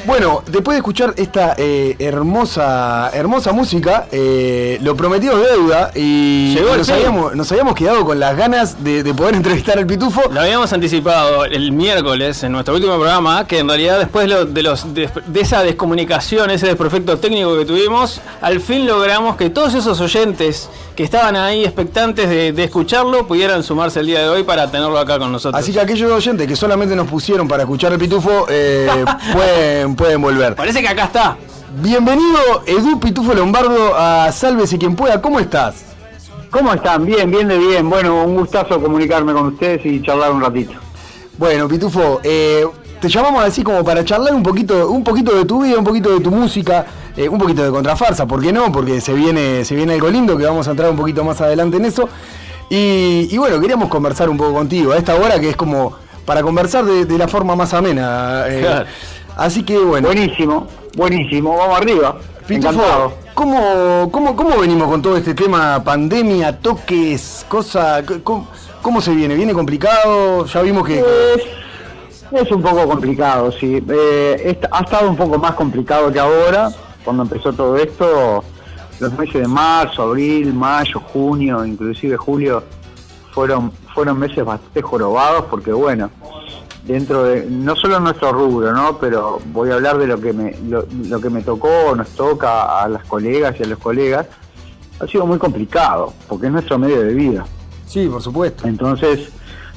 Bueno, después de escuchar esta eh, hermosa, hermosa música, eh, lo prometido deuda y Llegó nos, habíamos, nos habíamos quedado con las ganas de, de poder *laughs* entrevistar al Pitufo. Lo habíamos anticipado el miércoles en nuestro último programa, que en realidad después lo- de, los, de, de esa descomunicación, ese desperfecto técnico que tuvimos, al fin logramos que todos esos oyentes que estaban ahí expectantes de, de escucharlo pudieran sumarse el día de hoy para tenerlo acá con nosotros. Así que aquellos oyentes que solamente nos pusieron para escuchar el Pitufo eh, *laughs* pueden, pueden volver. Parece que acá está. Bienvenido, Edu Pitufo Lombardo, a Sálvese quien pueda. ¿Cómo estás? ¿Cómo están? Bien, bien de bien. Bueno, un gustazo comunicarme con ustedes y charlar un ratito. Bueno, Pitufo, eh, te llamamos así como para charlar un poquito, un poquito de tu vida, un poquito de tu música, eh, un poquito de contrafarsa, ¿por qué no? Porque se viene, se viene algo lindo que vamos a entrar un poquito más adelante en eso. Y, y bueno, queríamos conversar un poco contigo a esta hora que es como para conversar de, de la forma más amena. eh, Claro. Así que bueno. Buenísimo, buenísimo, vamos arriba. Pitufo. ¿cómo, cómo, ¿cómo venimos con todo este tema pandemia, toques, cosa? ¿Cómo, cómo se viene? ¿Viene complicado? Ya vimos que... Es un poco complicado, sí. Eh, ha estado un poco más complicado que ahora, cuando empezó todo esto. Los meses de marzo, abril, mayo, junio, inclusive julio, fueron fueron meses bastante jorobados porque, bueno, dentro de, no solo nuestro rubro, ¿no? Pero voy a hablar de lo que me, lo, lo que me tocó, nos toca a las colegas y a los colegas, ha sido muy complicado, porque es nuestro medio de vida. Sí, por supuesto. Entonces,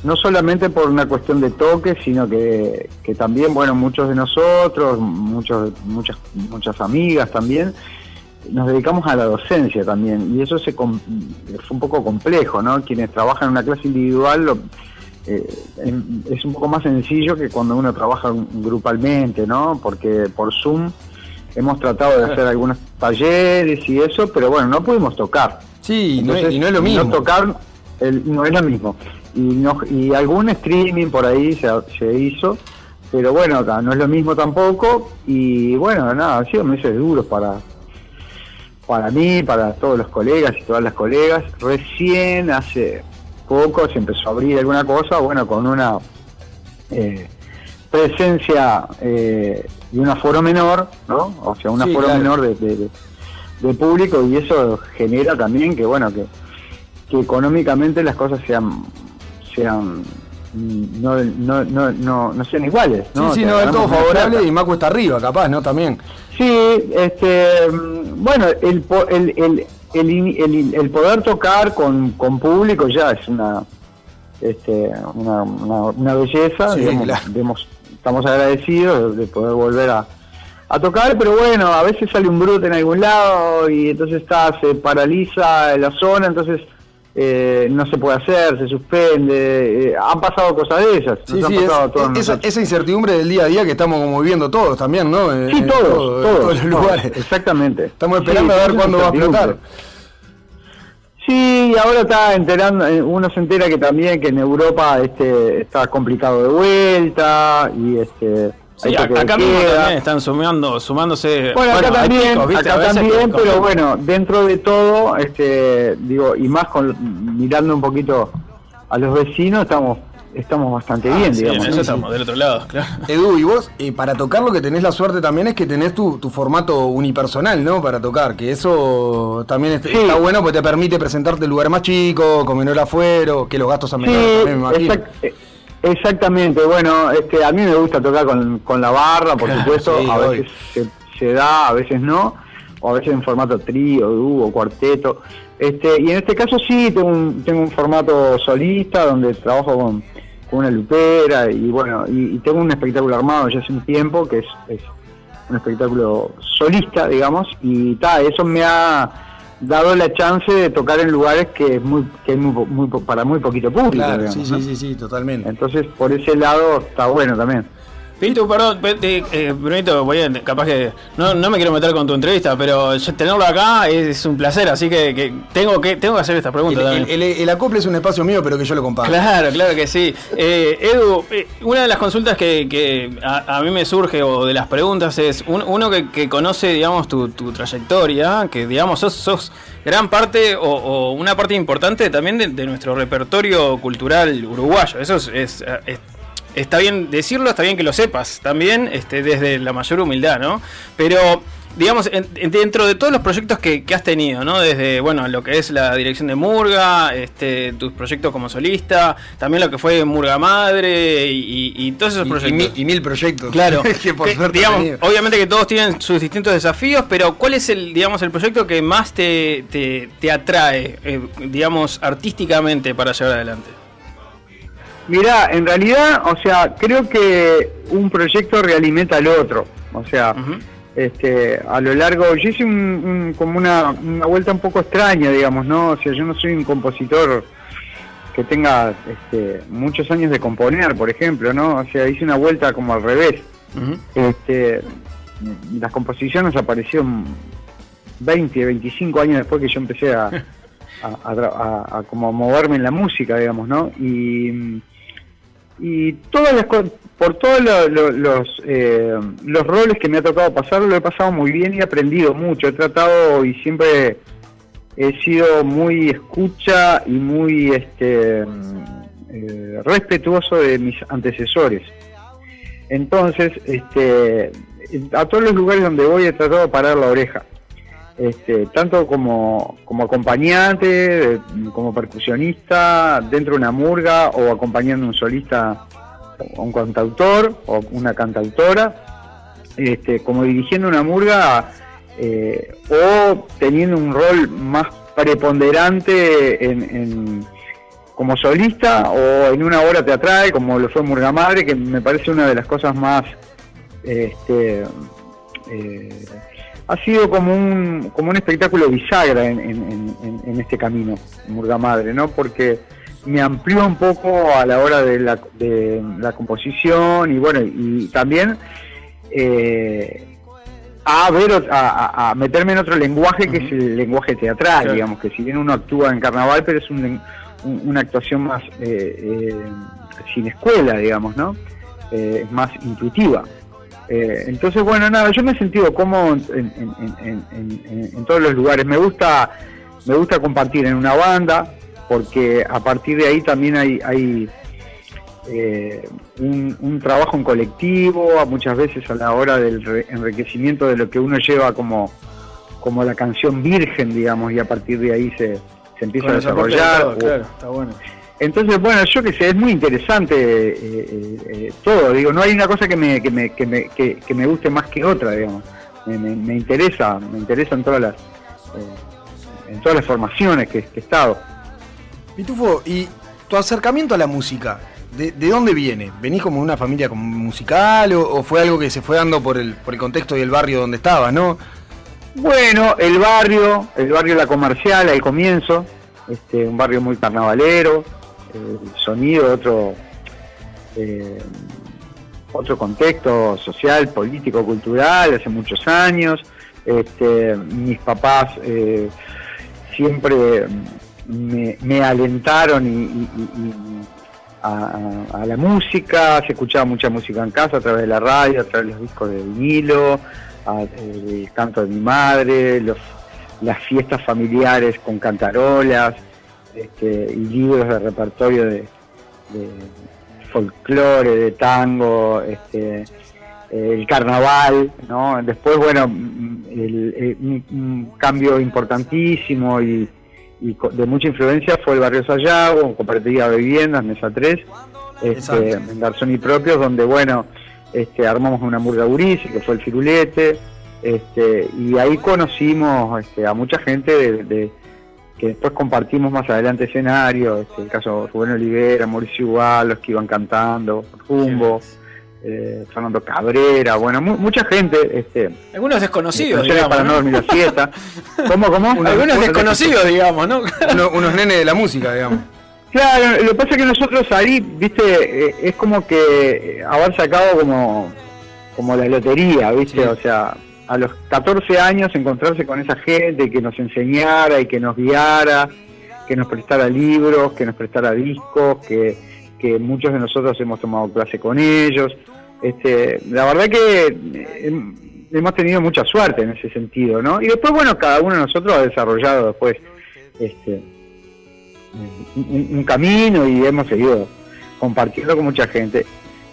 no solamente por una cuestión de toque, sino que, que también, bueno, muchos de nosotros, muchos, muchas, muchas amigas también, nos dedicamos a la docencia también, y eso se fue un poco complejo, ¿no? Quienes trabajan en una clase individual lo- es un poco más sencillo que cuando uno trabaja grupalmente, ¿no? Porque por Zoom hemos tratado de hacer algunos talleres y eso, pero bueno, no pudimos tocar. Sí, no es- y no es lo mismo. No tocar el- no es lo mismo. Y, no, y algún streaming por ahí se, se hizo, pero bueno, acá no es lo mismo tampoco. Y bueno, nada, han sido meses duros para, para mí, para todos los colegas y todas las colegas. Recién hace poco se empezó a abrir alguna cosa, bueno, con una eh, presencia eh, y un aforo menor, ¿no? O sea, un Sí, aforo claro. menor de, de- público y eso genera también que, bueno, que, que económicamente las cosas sean sean no, no, no, no, no sean iguales, ¿no? Sí, sí, O sea, no, es todo favorable y más cuesta arriba, capaz, ¿no? También. Sí, este, mm, bueno, el, el, el, el, el- el poder tocar con, con público ya es una, este, una, una, una belleza, Sí, digamos, claro. digamos, estamos agradecidos de, de poder volver a, a tocar, pero bueno, a veces sale un brote en algún lado y entonces está, se paraliza la zona, entonces eh, no se puede hacer, se suspende, eh, han pasado cosas de esas, Sí, sí, es- esa, incertidumbre del día a día que estamos como viviendo todos también, ¿no? En- Sí, en todos, en todos, los todos, lugares. Exactamente. Estamos esperando Sí, a ver cuándo va a explotar. Sí, ahora está enterando, eh, uno se entera que también que en Europa este está complicado de vuelta y este Sí, acá mismo también están sumando, sumándose. Bueno, acá también, picos, ¿viste? A acá también, pero con- bueno, dentro de todo, este, digo, y más con mirando un poquito a los vecinos, estamos estamos bastante Ah, bien, sí, digamos. en eso ¿no? estamos, del otro lado, claro. *laughs* Edu, y vos, eh, para tocar lo que tenés la suerte también es que tenés tu, tu formato unipersonal, ¿no? Para tocar, que eso también es- está bueno porque te permite presentarte en lugares más chicos, con menor afuero, que los gastos son menores Sí, también, me imagino. exact- exactamente. Bueno, este, a mí me gusta tocar con, con la barra, por Claro, supuesto. sí, a veces se, se da, a veces no. O a veces en formato trío, dúo, cuarteto. Este, y en este caso sí, tengo un, tengo un formato solista donde trabajo con, con una lupera y bueno, y, y tengo un espectáculo armado ya hace un tiempo que es, es, un espectáculo solista, digamos, y ta, eso me ha dado la chance de tocar en lugares que es muy, que es muy, muy para muy poquito público. Claro, digamos, sí, ¿no? sí, sí, sí, totalmente. Entonces, por ese lado está bueno también. Pitu, perdón, pe- te- eh, Brunito, voy a, capaz que no, no me quiero meter con tu entrevista, pero tenerlo acá es un placer, así que, que tengo que tengo que hacer esta pregunta El, también. el- el- el acople es un espacio mío, pero que yo lo comparto. Claro, claro que sí. Eh, Edu, eh, una de las consultas que, que a, a mí me surge, o de las preguntas, es un- uno que, que conoce, digamos, tu, tu trayectoria, que, digamos, sos, sos gran parte o, o una parte importante también de, de nuestro repertorio cultural uruguayo. Eso es, es- es- está bien decirlo, está bien que lo sepas también, este, desde la mayor humildad, ¿no? Pero digamos, en- en- dentro de todos los proyectos que, que has tenido, ¿no? Desde, bueno, lo que es la dirección de Murga, este, tus proyectos como solista, también lo que fue Murga Madre y, y- y todos esos Y- y proyectos. mil- y mil proyectos. Claro. *laughs* Que por Que, digamos, obviamente que todos tienen sus distintos desafíos, pero ¿cuál es el, digamos, el proyecto que más te, te, te atrae, eh, digamos, artísticamente para llevar adelante? Mira, en realidad, o sea, creo que un proyecto realimenta al otro. O sea, este, a lo largo, yo hice un, un- como una, una vuelta un poco extraña, digamos, ¿no? O sea, yo no soy un compositor que tenga este, muchos años de componer, por ejemplo, ¿no? O sea, hice una vuelta como al revés. este, las composiciones aparecieron 20, 25 años después que yo empecé a, *laughs* a, a- a como moverme en la música, digamos, ¿no? Y, y todas las por todos lo- lo- los eh, los roles que me ha tocado pasar lo he pasado muy bien y he aprendido mucho. He tratado y siempre he sido muy escucha y muy este mm, eh, respetuoso de mis antecesores. Entonces, este, a todos los lugares donde voy he tratado de parar la oreja. Este, tanto como, como acompañante, como percusionista, dentro de una murga o acompañando a un solista o un cantautor o una cantautora, este, como dirigiendo una murga eh, o teniendo un rol más preponderante en, en- como solista o en una obra teatral como lo fue Murga Madre, que me parece una de las cosas más este, eh, ha sido como un como un espectáculo bisagra en, en- en- en este camino Murga Madre no porque me amplió un poco a la hora de la, de la composición y bueno y también eh, a ver a, a- meterme en otro lenguaje que es el lenguaje teatral Claro. digamos que si bien uno actúa en carnaval pero es un un- una actuación más eh, eh, sin escuela digamos no Eh, es más intuitiva eh, entonces, bueno, nada, yo me he sentido cómodo en, en- en- en- todos los lugares. Me gusta, me gusta compartir en una banda, porque a partir de ahí también hay, hay eh, un, un trabajo en colectivo, a muchas veces a la hora del re- enriquecimiento de lo que uno lleva como, como la canción virgen, digamos, y a partir de ahí se, se empieza a Con desarrollar. todo, o- claro, está bueno. Entonces, bueno, yo que sé, es muy interesante eh, eh, eh, todo. Digo, no hay una cosa que me, que me, que me, que, que me guste más que otra, digamos. Me, me- me interesa, me interesa en todas las, eh, en todas las formaciones que, he estado. Pitufo, y tu acercamiento a la música, ¿de, de dónde viene? ¿Venís como de una familia musical o, o fue algo que se fue dando por el, por el contexto y el barrio donde estabas, no? Bueno, el barrio, el barrio La Comercial al comienzo, este, un barrio muy carnavalero, sonido, otro, eh, otro contexto social, político, cultural, hace muchos años. Este, mis papás eh, siempre me, alentaron a, la música, se escuchaba mucha música en casa a través de la radio, a través de los discos de vinilo, a- eh, el canto de mi madre, las fiestas familiares con cantarolas este, y libros de repertorio de, de folclore, de tango, este, eh, el carnaval, ¿no? Después, bueno, mm, el- el- un, un cambio importantísimo y, de mucha influencia fue el barrio Sayago, cooperativa de viviendas, Mesa 3, este, en Garzón y Propios, donde, bueno, este, armamos una murga Urice, que fue el firulete, este, y ahí conocimos este, a mucha gente de, de- que después compartimos más adelante escenario, este, el caso de Rubén Olivera, Mauricio Igual, los que iban cantando, Rumbo, eh, Fernando Cabrera, bueno, mu- mucha gente. Este, Algunos desconocidos, digamos. para no ¿no? dormir la siesta. *laughs* ¿Cómo, cómo? Algunos desconocidos, digamos, ¿no? *laughs* Uno- unos nenes de la música, digamos. Claro, lo que pasa es que nosotros ahí, viste, eh, es como que eh, haber sacado como, como la lotería, viste, o sea, a los 14 años encontrarse con esa gente que nos enseñara y que nos guiara, que nos prestara libros, que nos prestara discos, que, muchos de nosotros hemos tomado clase con ellos. Este, la verdad que eh, hemos tenido mucha suerte en ese sentido, ¿no? Y después, bueno, cada uno de nosotros ha desarrollado después este, un, camino y hemos seguido compartiendo con mucha gente.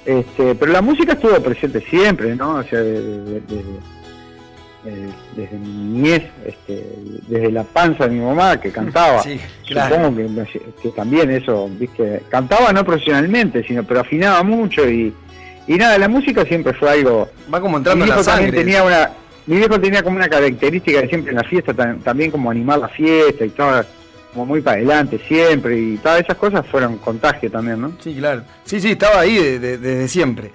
Este, pero la música estuvo presente siempre, ¿no? O sea, desde, desde- desde- desde mi niñez, este, desde la panza de mi mamá que *laughs* cantaba. Sí, claro. Supongo que, también eso, viste, cantaba no profesionalmente, sino pero afinaba mucho y, y nada, la música siempre fue algo. Va como entrando mi en la viejo sangre. tenía una, mi viejo tenía como una característica de siempre en la fiesta, tam- también como animar la fiesta y estaba como muy para adelante siempre y todas esas cosas fueron contagio también, ¿no? Sí, claro. Sí, sí, estaba ahí de- de- desde siempre.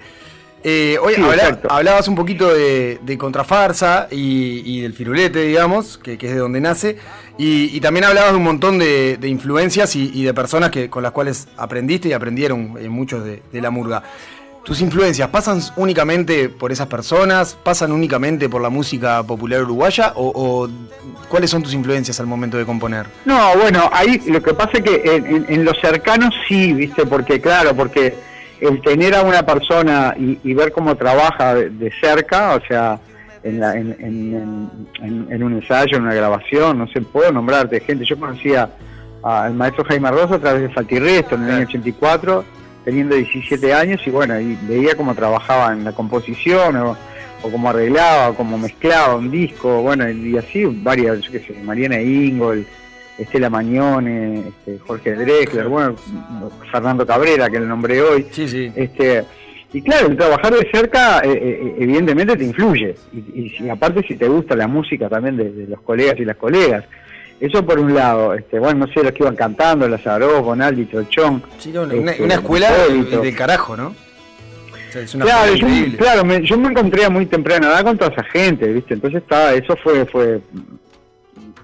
Eh, oye, Sí, hablabas un poquito de, de contrafarsa y, y del firulete, digamos, que, que es de donde nace, y, y también hablabas de un montón de, de influencias y, y de personas que, con las cuales aprendiste y aprendieron eh, muchos de, de la murga. ¿Tus influencias pasan únicamente por esas personas? ¿Pasan únicamente por la música popular uruguaya? ¿O, o cuáles son tus influencias al momento de componer? No, bueno, ahí lo que pasa es que en, en- en los cercanos sí, viste, porque claro, porque el tener a una persona y, y ver cómo trabaja de, de cerca, o sea, en, la- en, en- un ensayo, en una grabación, no sé, puedo nombrarte gente. Yo conocía al maestro Jaime Rosa a través de Faltirresto en el año 84, teniendo 17 años, y bueno, y veía cómo trabajaba en la composición, o, o cómo arreglaba, o cómo mezclaba un disco, bueno, y así varias, yo qué sé, Mariana Ingol, Estela Mañone, este, Jorge Drexler, bueno, Fernando Cabrera, que le nombré hoy. Este, y claro, el trabajar de cerca eh, eh, evidentemente te influye. Y, y aparte si te gusta la música también de, de los colegas y las colegas. Eso por un lado, este, bueno, no sé, los que iban cantando, Lazaró, Bonaldi, Trochón. Una, una- este, una escuela del carajo, ¿no? O sea, es una Claro, yo, claro me, yo me encontré a muy temprana edad con toda esa gente, ¿viste? Entonces estaba, eso fue fue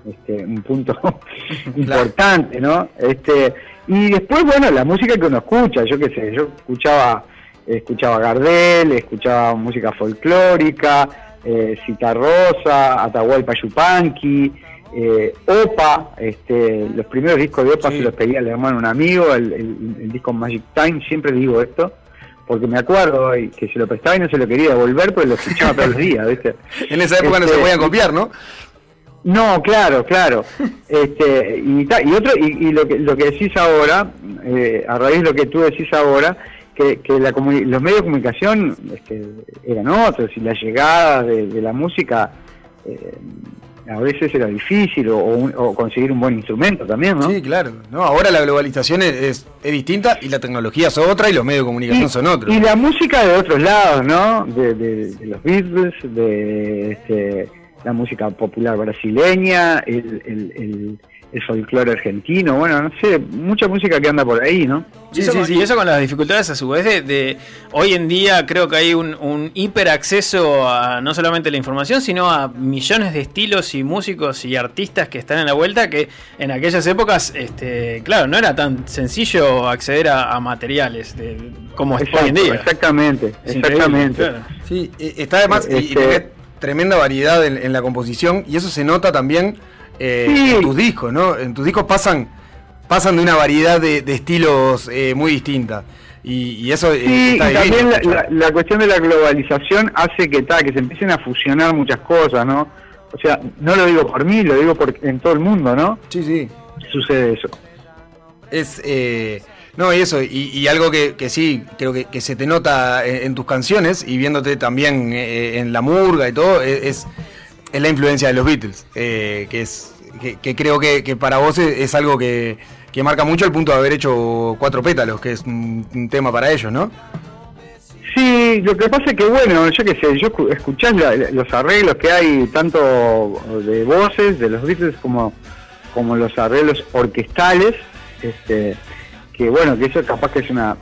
este, un punto *laughs* *laughs* importante, ¿no? Este y después, bueno, la música que uno escucha, yo qué sé, yo escuchaba escuchaba Gardel, escuchaba música folclórica, eh, Cita Rosa, Atahualpa Yupanqui, eh, Opa, este, los primeros discos de Opa se los pedía al hermano un amigo, el, el- el disco Magic Time, siempre digo esto, porque me acuerdo que se lo prestaba y no se lo quería devolver, porque lo escuchaba todos los días, ¿viste? *laughs* En esa época no se Este, podían copiar, ¿no? No, claro, claro. *laughs* Este, y, otro y, y lo que lo que decís ahora, eh, a raíz de lo que tú decís ahora, que, que la los medios de comunicación este, eran otros y la llegada de, de la música eh, a veces era difícil o, o o conseguir un buen instrumento también, ¿no? Sí, claro. No, ahora la globalización es, es- es distinta y la tecnología es otra y los medios de comunicación son otros. Y la música de otros lados, ¿no? De, de- de los Beatles, de este, la música popular brasileña, el, el, el, el folclore argentino, bueno, no sé, mucha música que anda por ahí, ¿no? Sí, sí, sí, y eso con las dificultades a su vez de, de- hoy en día creo que hay un, un hiperacceso a no solamente la información, sino a millones de estilos y músicos y artistas que están en la vuelta que en aquellas épocas, este, claro, no era tan sencillo acceder a, a materiales de, como es hoy en Exacto, día. Exactamente, Es exactamente. Sí, eh, está además y- y, tenés tremenda variedad en, en la composición y eso se nota también eh, Sí. en tus discos, ¿no? En tus discos pasan pasan de una variedad de, de estilos eh, muy distinta y, y eso eh, Sí, y está divino. también la, la- la cuestión de la globalización hace que, ta, que se empiecen a fusionar muchas cosas, ¿no? O sea, no lo digo por mí, lo digo por, en todo el mundo, ¿no? Sí, sí. Sucede eso. Es, eh, no, y eso, y, y algo que, que sí, creo que, que se te nota en, tus canciones y viéndote también eh, en la murga y todo, e, es, es la influencia de los Beatles, eh, que es que, creo que, para vos es, algo que, marca mucho el punto de haber hecho Cuatro Pétalos, que es un, un tema para ellos, ¿no? Sí, lo que pasa es que, bueno, yo qué sé, yo escu- escuchás los arreglos que hay, tanto de voces, de los Beatles, como, como los arreglos orquestales, este, que bueno, que eso capaz que es una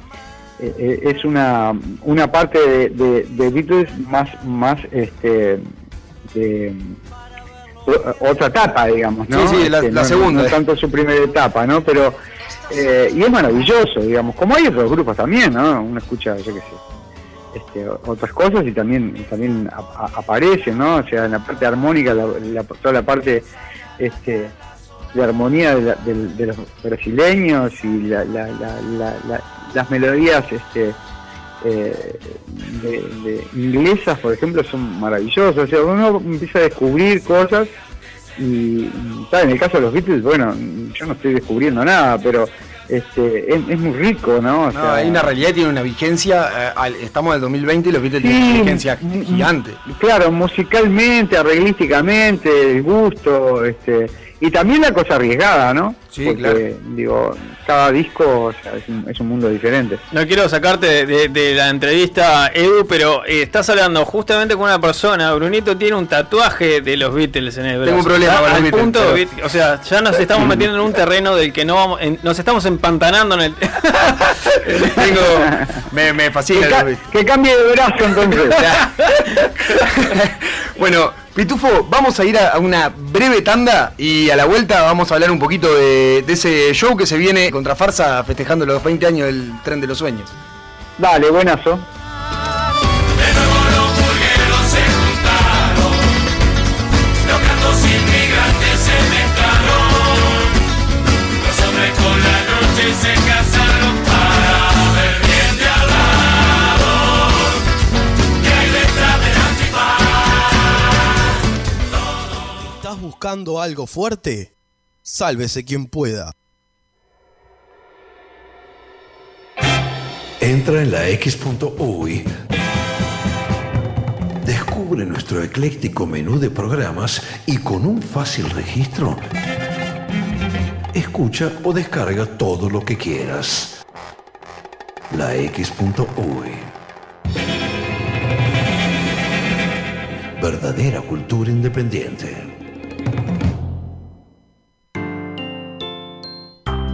eh, eh, es una, una parte de, de- de Beatles más, más este, de, otra etapa, digamos, ¿no? Sí, sí, la- Este, la no- segunda. No, tanto su primera etapa, ¿no? Pero, eh, y es maravilloso, digamos, como hay otros grupos también, ¿no? Uno escucha, yo qué sé, este, otras cosas y también, también a- a- aparecen, ¿no? O sea, en la parte armónica, la- la- toda la parte este, de armonía de, la- del- de los brasileños y la- la- la- la- la- las melodías este, eh, de, de inglesas, por ejemplo, son maravillosas. O sea, uno empieza a descubrir cosas y, tal, en el caso de los Beatles, bueno, yo no estoy descubriendo nada, pero este, es, es muy rico, ¿no? O No, sea, hay una realidad tiene una vigencia. eh, al- estamos en el 2020 y los Beatles tienen una vigencia gigante. Claro, musicalmente, arreglísticamente, el gusto, este, y también la cosa arriesgada, ¿no? Sí, Porque, claro. digo, cada disco o sea, es, un, es un mundo diferente. No quiero sacarte de, de- de la entrevista, Edu, pero eh, estás hablando justamente con una persona. Brunito tiene un tatuaje de los Beatles en el brazo. Tengo un problema Ya con los Beatles, punto, pero- O sea, ya nos estamos metiendo en un terreno del que no vamos. en- nos estamos empantanando en el. *laughs* Tengo, me, me fascina. Que, ca- que cambie de brazo entonces. *laughs* Bueno, Pitufo, vamos a ir a una breve tanda y a la vuelta vamos a hablar un poquito de, de ese show que se viene contra Farsa festejando los 20 años del Tren de los Sueños. Dale, buenazo. Buscando algo fuerte? Sálvese quien pueda. Entra en la X.UI. Descubre nuestro ecléctico menú de programas y con un fácil registro, escucha o descarga todo lo que quieras. La X.UI. Verdadera cultura independiente.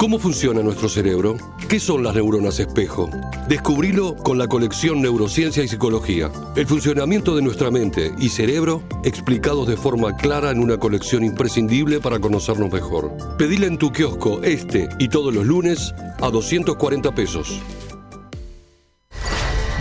¿Cómo funciona nuestro cerebro? ¿Qué son las neuronas espejo? Descubrilo con la colección Neurociencia y Psicología. El funcionamiento de nuestra mente y cerebro explicados de forma clara en una colección imprescindible para conocernos mejor. Pedila en tu kiosco este y todos los lunes a 240 pesos.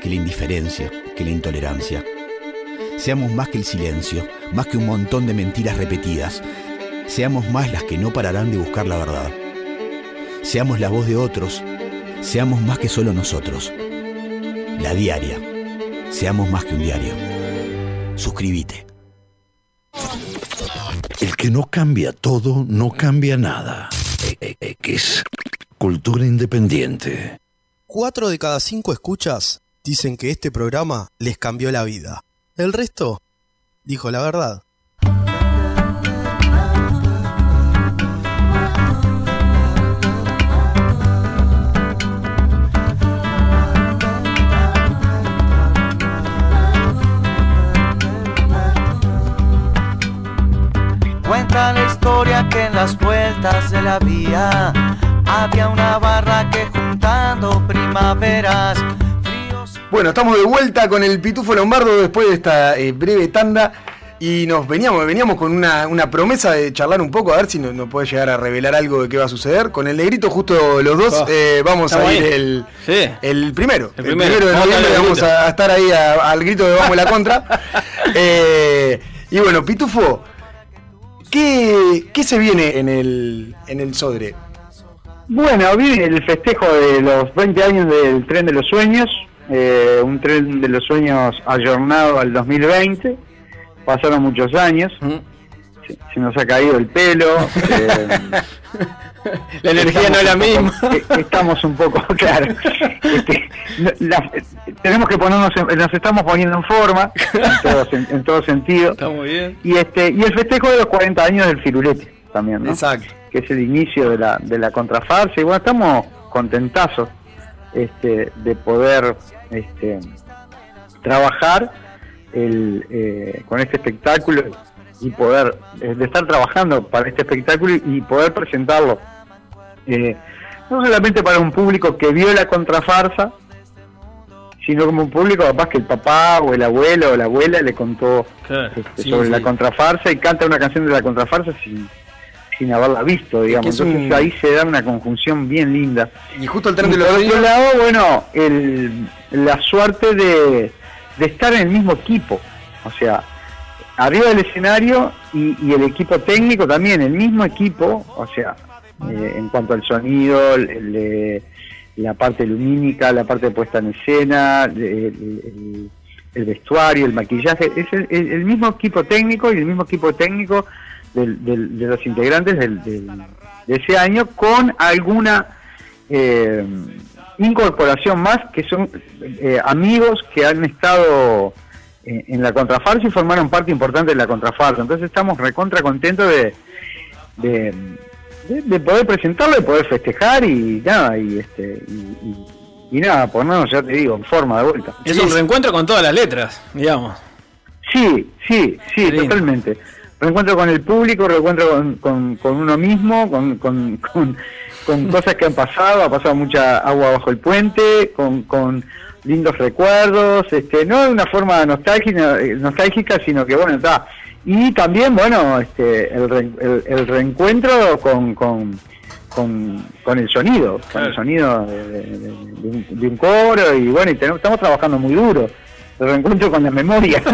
que la indiferencia, que la intolerancia. Seamos más que el silencio, más que un montón de mentiras repetidas. Seamos más las que no pararán de buscar la verdad. Seamos la voz de otros. Seamos más que solo nosotros. La diaria. Seamos más que un diario. Suscríbete. El que no cambia todo, no cambia nada. X. Cultura independiente. Cuatro de cada cinco escuchas dicen que este programa les cambió la vida. El resto dijo la verdad. Cuenta la historia que en las vueltas de la vía había una barra que juntando primaveras Bueno, estamos de vuelta con el Pitufo Lombardo después de esta eh, breve tanda. Y nos veníamos, veníamos con una, una promesa de charlar un poco, a ver si nos, nos puede llegar a revelar algo de qué va a suceder. Con el negrito, justo los dos, Ah, eh, vamos a ir el, Sí. el primero. El El primero. primero, de Vamos a noviembre vamos a, a estar ahí a- al grito de vamos la contra. *laughs* Eh, y bueno, Pitufo, ¿qué, qué se viene en el, en el Sodre? Bueno, viene el festejo de los 20 años del Tren de los Sueños, eh, un Tren de los Sueños ayornado al 2020, pasaron muchos años, se, se nos ha caído el pelo, eh, *laughs* La energía no es la misma. poco- estamos un poco, *laughs* claro, este, la- tenemos que ponernos, en- nos estamos poniendo en forma, en todo, en todo sentido, Está muy bien. y este y el festejo de los 40 años del Firulete también, ¿no? Exacto. que es el inicio de la, de la contrafarsa y bueno, estamos contentazos este, de poder este, trabajar el, eh, con este espectáculo y poder, eh, de estar trabajando para este espectáculo y poder presentarlo eh, no solamente para un público que vio la contrafarsa, sino como un público capaz que el papá o el abuelo o la abuela le contó este, Sí, sobre sí. la contrafarsa y canta una canción de la contrafarsa sin, sin haberla visto, digamos. es Entonces un- ahí se da una conjunción bien linda. Y justo tren Y de otro lado, bueno, el, la suerte de, de estar en el mismo equipo. O sea, arriba del escenario y, y el equipo técnico también, el mismo equipo, o sea, eh, en cuanto al sonido, el- el, eh, la parte lumínica, la parte de puesta en escena, el, el- el vestuario, el maquillaje, es el mismo equipo técnico y el mismo equipo técnico del- del- de los integrantes del- del- de ese año con alguna eh, incorporación más que son eh, amigos que han estado en, en la contrafarsa y formaron parte importante de la contrafarsa. Entonces estamos recontra contentos de, de, de- de poder presentarlo, de poder festejar y nada, y este y, y- y nada, ponernos, ya te digo, en forma de vuelta. Es un reencuentro con todas las letras, digamos. Sí, sí, sí, Qué lindo. Reencuentro con el público, reencuentro con, con, con uno mismo, con, *laughs* cosas que han pasado, ha pasado mucha agua bajo el puente, con, lindos recuerdos, este, no de una forma nostálgica, eh, nostálgica sino que bueno, está. Y también, bueno, este, el, re- el, el reencuentro con, con, con, con el sonido, con el sonido de- de un, de un coro y bueno, y tenemos- estamos trabajando muy duro. Reencuentro con la memoria. *laughs*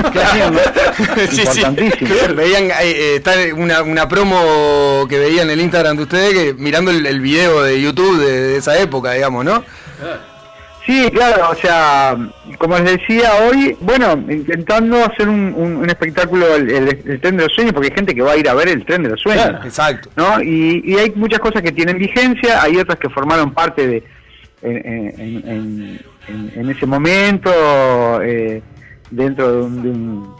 Sí, sí. Importantísimo. Veían, eh, eh, está una, una promo que veía en el Instagram de ustedes, que mirando el, el video de YouTube de, de esa época, digamos, ¿no? Sí, claro, o sea, como les decía hoy, bueno, intentando hacer un, un- un espectáculo, el, el- el tren de los sueños, porque hay gente que va a ir a ver el tren de los sueños. Claro, exacto. ¿no? Y, y hay muchas cosas que tienen vigencia, hay otras que formaron parte de en, en- en- en- ese momento, eh, dentro de, un, de un-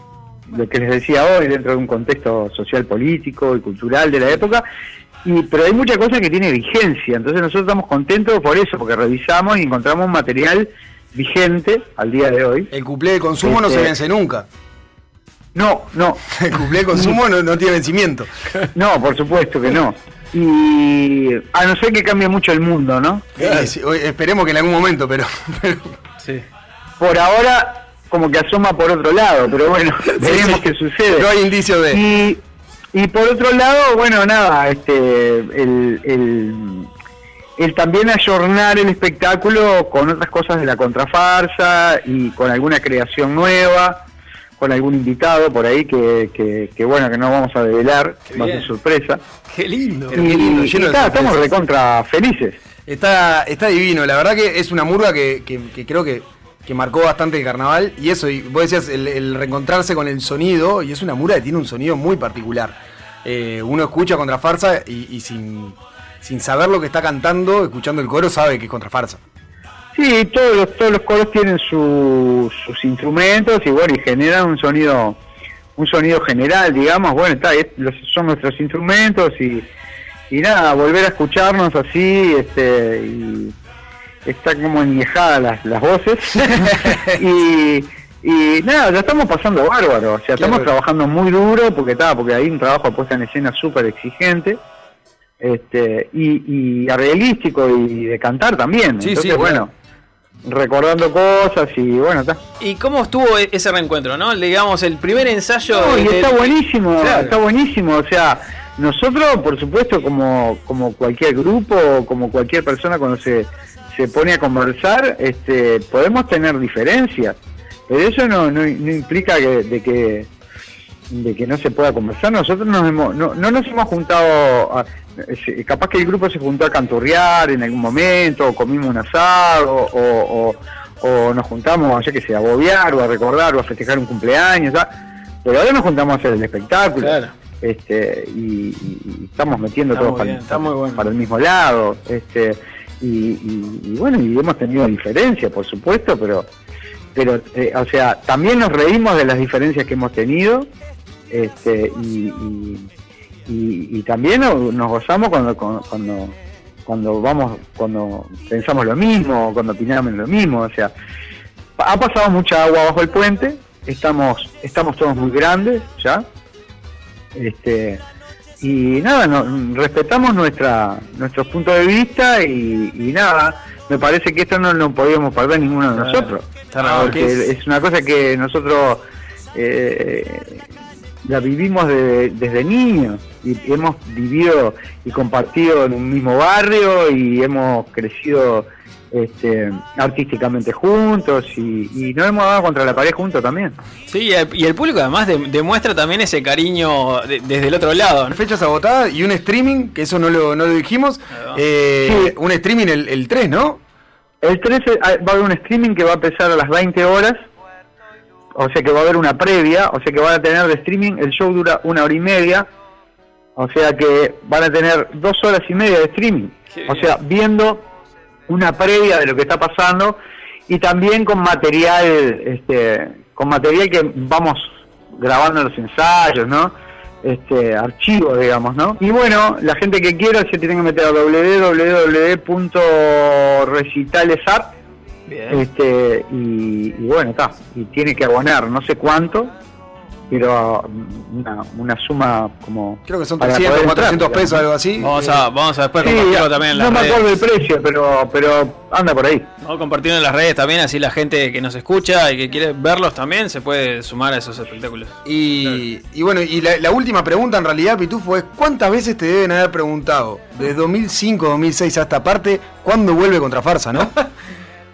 lo que les decía hoy, dentro de un contexto social, político y cultural de la época. Y, pero hay muchas cosas que tiene vigencia, entonces nosotros estamos contentos por eso, porque revisamos y encontramos un material vigente al día de hoy. El cuplé de consumo no se Este, vence nunca. No, no. *laughs* El cuplé de consumo no, no tiene vencimiento. *laughs* No, por supuesto que no. Y a no ser que cambie mucho el mundo, ¿no? Eh, sí, esperemos que en algún momento, *laughs* pero. Sí. Por ahora, como que asoma por otro lado, pero bueno, veremos sí. qué sucede. No hay indicio de. Y, y por otro lado, bueno, nada, este, el, el, el también ayornar el espectáculo con otras cosas de la contrafarsa y con alguna creación nueva, con algún invitado por ahí que, que, que bueno, que no vamos a develar, va a ser sorpresa. Qué lindo. Y, Qué lindo, y estamos recontra felices. Está, está divino, la verdad que es una murga que, que- creo que, que marcó bastante el carnaval. Y eso, y vos decías, el, el reencontrarse con el sonido, y es una murga que tiene un sonido muy particular. eh, uno escucha contrafarsa y, y sin, sin saber lo que está cantando, escuchando el coro, sabe que es contrafarsa. Sí, todos los, todos los coros tienen su- sus instrumentos y bueno, y generan un sonido, un sonido general, digamos, bueno, está, son nuestros instrumentos y, y nada, volver a escucharnos así, este, y está como enviejadas las, las voces *laughs* y, y nada, ya estamos pasando bárbaro, o sea, estamos Claro. trabajando muy duro porque está, porque hay un trabajo de puesta en escena súper exigente este y, y realístico y de cantar también. Sí, Entonces, sí, bueno, recordando cosas y bueno, está. ¿Y cómo estuvo e- ese reencuentro, no? Digamos, el primer ensayo. No, y del- está buenísimo, Claro. está buenísimo, o sea, nosotros, por supuesto, como, como cualquier grupo, como cualquier persona cuando se, se pone a conversar, este, podemos tener diferencias, pero eso no, no, no implica que, de que de que no se pueda conversar. Nosotros nos hemos, no, no nos hemos juntado, a- capaz que el grupo se juntó a canturrear en algún momento, o comimos un asado, o, o- o nos juntamos, ya que sé, a bobear, o a recordar, o a festejar un cumpleaños, ¿tá? pero ahora nos juntamos a hacer el espectáculo. Este, y, estamos metiendo Está todos bueno. para el mismo lado. Este, y, y- y bueno, y hemos tenido diferencias, por supuesto, pero, pero eh, o sea, también nos reímos de las diferencias que hemos tenido este, y, y- y- y también nos gozamos cuando, cuando, cuando, vamos, cuando pensamos lo mismo, cuando opinamos lo mismo, o sea, ha pasado mucha agua bajo el puente, estamos, estamos todos muy grandes ya, este, y nada, no- respetamos nuestra, nuestros puntos de vista y, y nada, me parece que esto no lo podíamos perder ninguno de nosotros, porque que es- es una cosa que nosotros eh, la vivimos de- desde niños y hemos vivido y compartido en un mismo barrio y hemos crecido este, artísticamente juntos y, y nos hemos dado contra la pared juntos también. Sí, y el, y el público además de- demuestra también ese cariño de- desde el otro lado. ¿no? Fechas agotadas y un streaming, que eso no lo, no lo dijimos. eh, Un streaming el, el 3, ¿no? El 13 ah, va a haber un streaming que va a empezar a las 20 horas, o sea que va a haber una previa, o sea que van a tener de streaming, el show dura una hora y media, o sea que van a tener dos horas y media de streaming, o sea, viendo una previa de lo que está pasando y también con material, este, con material que vamos grabando en los ensayos, ¿no? Este, archivos, digamos, ¿no? Y bueno, la gente que quiera se tiene que meter a www.recitalesart este, y, y bueno, está, y tiene que abonar, no sé cuánto, pero mm, una, una suma como... Creo que son para 300, poder entrar, 400 pesos, digamos. algo así. Vamos a, vamos a después Sí, compartirlo también en las no me acuerdo el precio, pero, pero anda por ahí. Vamos a compartirlo en las redes también, así la gente que nos escucha y que quiere verlos también se puede sumar a esos espectáculos. Y, y bueno, y la, la última pregunta en realidad, Pitufo, es ¿cuántas veces te deben haber preguntado, desde 2005, 2006 a esta parte, cuándo vuelve Contrafarsa, no? *laughs*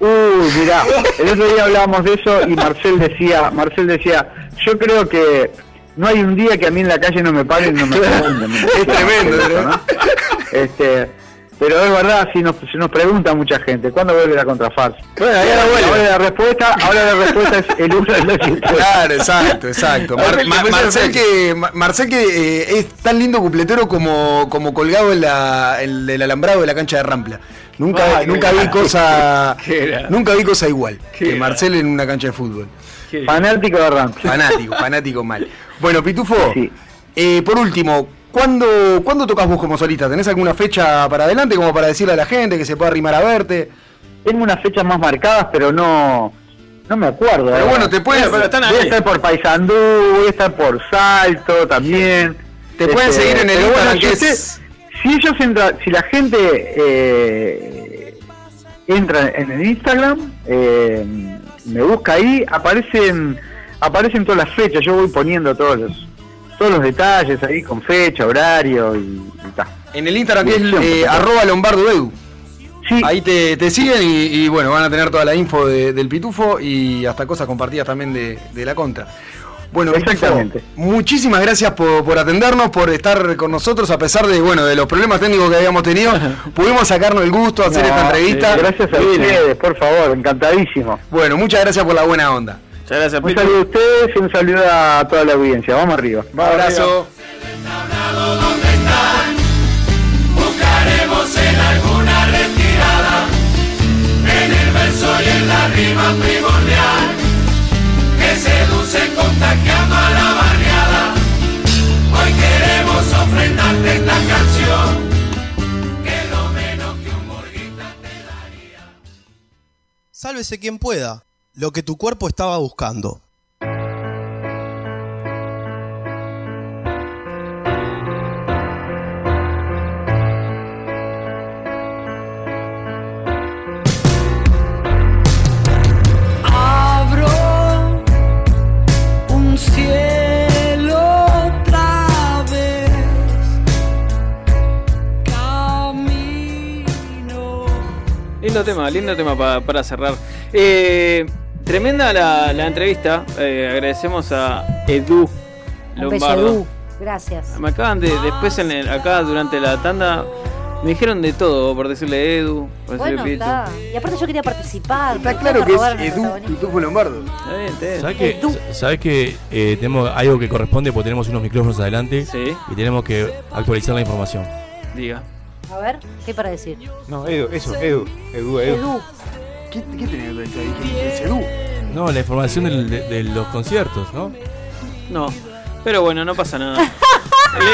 Uy, mirá, el otro día hablábamos de eso y Marcel decía, Marcel decía, yo creo que no hay un día que a mí en la calle no me paren y no me pregunten. Es tremendo, ¿no? Este, pero es verdad, si nos, si nos pregunta mucha gente, ¿cuándo vuelve la contrafarsa? Bueno, ahí ahora vuelve. Ahora la respuesta, ahora la respuesta es el uso de los Claro, exacto, exacto. Mar- Marcel, Ma- que Marcel, me que, Ma- Marcel que eh, es tan lindo cupletero como, como colgado en la, el, el alambrado de la cancha de Rampla. Nunca, Ay, nunca vi cosa *laughs* nunca vi cosa igual Qué que. Marcel en una cancha de fútbol. Fanático de Rampla. Fanático, *laughs* fanático mal. Bueno, Pitufo, eh, por último, ¿cuándo, ¿cuándo tocas vos como solista? ¿Tenés alguna fecha para adelante como para decirle a la gente que se pueda arrimar a verte? Tengo unas fechas más marcadas, pero no, no me acuerdo. Pero ahora. bueno, te puedes- Voy a- estar por Paysandú, voy a estar por Salto también. Este, Te pueden seguir en el Instagram, si, que usted- es- si ellos entran, si la gente eh, entra en el Instagram, eh, me busca ahí, aparecen aparecen todas las fechas. Yo voy poniendo todos los todos los detalles ahí con fecha, horario y, y ta. En el Instagram que es eh, arroba lombardo edu. Ahí te, te siguen y, y, bueno, van a tener toda la info de- del pitufo y hasta cosas compartidas también de, de la contra. Bueno, Exactamente. muchísimas gracias por, por atendernos, por estar con nosotros a pesar de bueno de los problemas técnicos que habíamos tenido. *laughs* Pudimos sacarnos el gusto de hacer No, esta entrevista. sí, gracias a ustedes, por favor, encantadísimo. Bueno, muchas gracias por la buena onda. Muchas gracias, Un saludo a ustedes y un saludo a toda la audiencia. Vamos arriba. Un abrazo. Buscaremos en alguna retirada, en el verso y en la rima primordial, que seduce contagiando a la barriada. Hoy queremos ofrendarte esta canción, que lo menos que un burguita te daría. Sálvese quien pueda, lo que tu cuerpo estaba buscando. Lindo tema, lindo tema pa- para cerrar. Eh, tremenda la, la entrevista. Eh, agradecemos a Edu Un beso, Lombardo. Edu. Gracias. Me acaban de, después en el- acá durante la tanda, me dijeron de todo por decirle Edu, por decirle Bueno, está. Y aparte yo quería participar. Está claro que es Edu. Pitufo Lombardo. Está bien, está bien. ¿Sabes que, ¿sabes que eh, tenemos algo que corresponde porque tenemos unos micrófonos adelante y tenemos que actualizar la información? Diga. A ver, ¿qué para decir? No, Edu, eso, Edu, Edu, Edu. Edu. ¿Qué, qué tenés que pensar? Dije, Es Edu. No, la información del- de, de los conciertos, ¿no? No, pero bueno, no pasa nada. *laughs*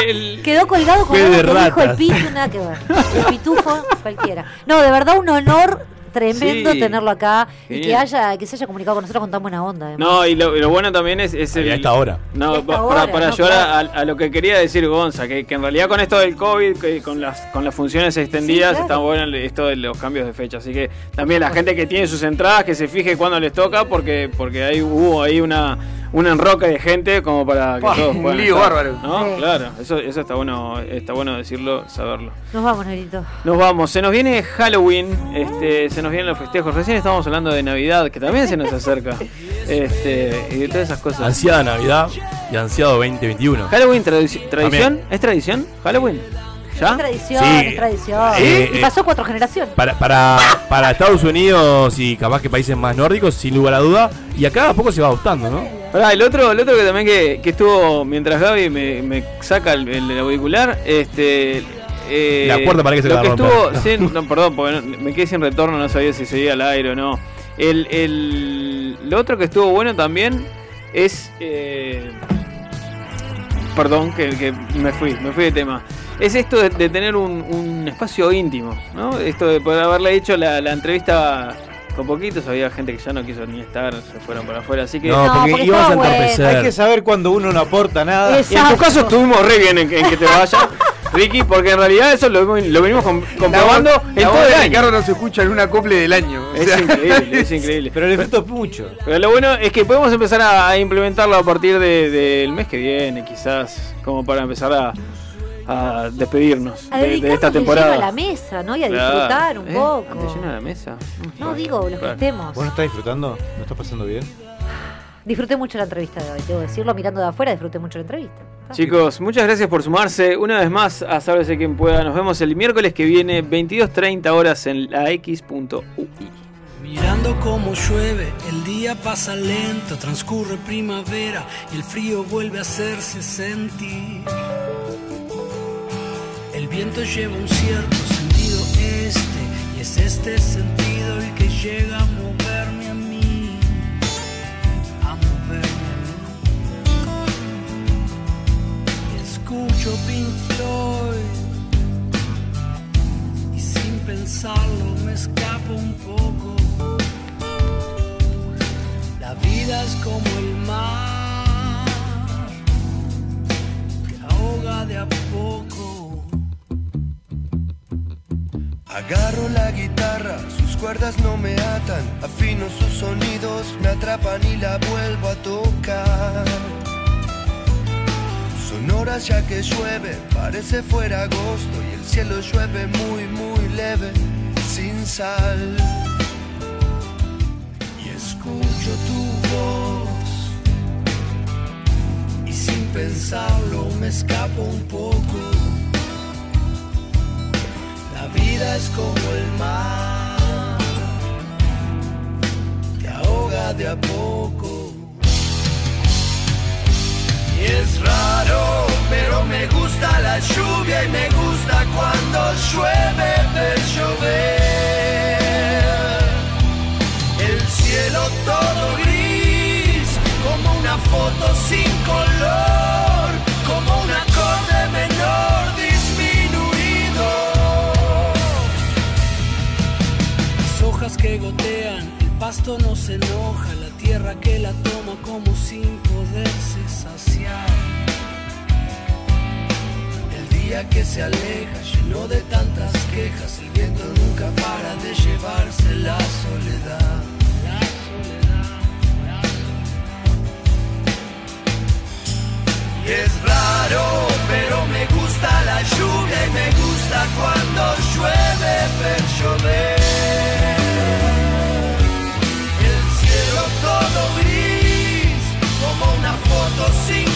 El- el- Quedó colgado con algo de que dijo el ratas. pitu, nada que ver. El pitufo, cualquiera. No, de verdad un honor tremendo Sí. tenerlo acá y que haya, que se haya comunicado con nosotros con tan buena onda. además. No, y lo, y lo bueno también es, es el. a esta hora. No, A esta pa- hora, para, para no, ayudar claro. a, a lo que quería decir Gonza, que, que en realidad con esto del COVID, que con las con las funciones extendidas, Sí, claro. está bueno esto de los cambios de fecha. Así que también la gente que tiene sus entradas, que se fije cuándo les toca, porque porque ahí hubo ahí una un enroque de gente como para que *laughs* todos un puedan lío estar, bárbaro. ¿no? Sí. Claro, eso, eso está bueno, está bueno decirlo, saberlo. Nos vamos, Negrito. Nos vamos, se nos viene Halloween, este, se nos vienen los festejos. Recién estábamos hablando de Navidad, que también se nos acerca. *laughs* Este, y de todas esas cosas. Ansiada Navidad y ansiado 2021. Halloween, tradici- tradición, También. ¿es tradición? Halloween. ¿Ya? Es tradición, Sí. es tradición. Eh, y eh, pasó cuatro generaciones. Para, para, para Estados Unidos y capaz que países más nórdicos, sin lugar a duda. Y acá a poco se va adoptando, ¿no? Pará, el otro, el otro que también que, que estuvo mientras Gaby me, me saca el, el auricular, este. eh, La cuerda para que se lo la que estuvo, sí, *laughs* no, perdón, porque no- me quedé sin retorno, no sabía si seguía al aire o no. El, el, lo otro que estuvo bueno también es. eh, perdón, que, que me fui, me fui de tema. Es esto de, de tener un, un espacio íntimo, ¿no? Esto de poder haberle hecho la, la entrevista con poquitos, había gente que ya no quiso ni estar, se fueron para afuera, así que... No, No, porque ibas estaba a entorpecer. bueno. Hay que saber cuando uno no aporta nada. Y en tu caso estuvimos re bien en, que- en que te vayas, *laughs* Ricky, porque en realidad eso lo, lo venimos com- comprobando La en la todo el año. Ricardo no se escucha en un acople del año. o Es sea. increíble, *laughs* es increíble. Pero le disfruto mucho. Pero lo bueno es que podemos empezar a, a implementarlo a partir de- del mes que viene, quizás, como para empezar a, a despedirnos A de, esta lleno a la temporada. mesa, ¿no? Y a Claro. disfrutar un ¿Eh? poco. ¿De lleno a la mesa? No, digo, los que Claro. estemos. ¿Vos no estás disfrutando? ¿No estás pasando bien? Disfruté mucho la entrevista de hoy, debo decirlo, mirando de afuera, disfruté mucho la entrevista. Chicos, muchas gracias por sumarse una vez más a Sálvese quien pueda. Nos vemos el miércoles que viene, 22.30 horas en la X.ui. Mirando cómo llueve, el día pasa lento, transcurre primavera y el frío vuelve a hacerse sentir. Viento lleva un cierto sentido este y es este sentido el que llega a moverme a mí, a moverme a mí. Escucho Pink Floyd y sin pensarlo me escapo un poco. La vida es como el mar, que ahoga de a poco. Agarro la guitarra, sus cuerdas no me atan, afino sus sonidos, me atrapan y la vuelvo a tocar. Sonoras ya que llueve, parece fuera agosto y el cielo llueve muy muy leve, sin sal. Y escucho tu voz y sin pensarlo me escapo un poco. Vida es como el mar, te ahoga de a poco. Y es raro, pero me gusta la lluvia y me gusta cuando llueve de llover. El cielo todo gris, como una foto sin color, el pasto no se enoja, la tierra que la toma como sin poderse saciar. El día que se aleja, lleno de tantas quejas, el viento nunca para de llevarse la soledad. Y es raro, pero me gusta la lluvia y me gusta cuando llueve, pero llover. como una foto sin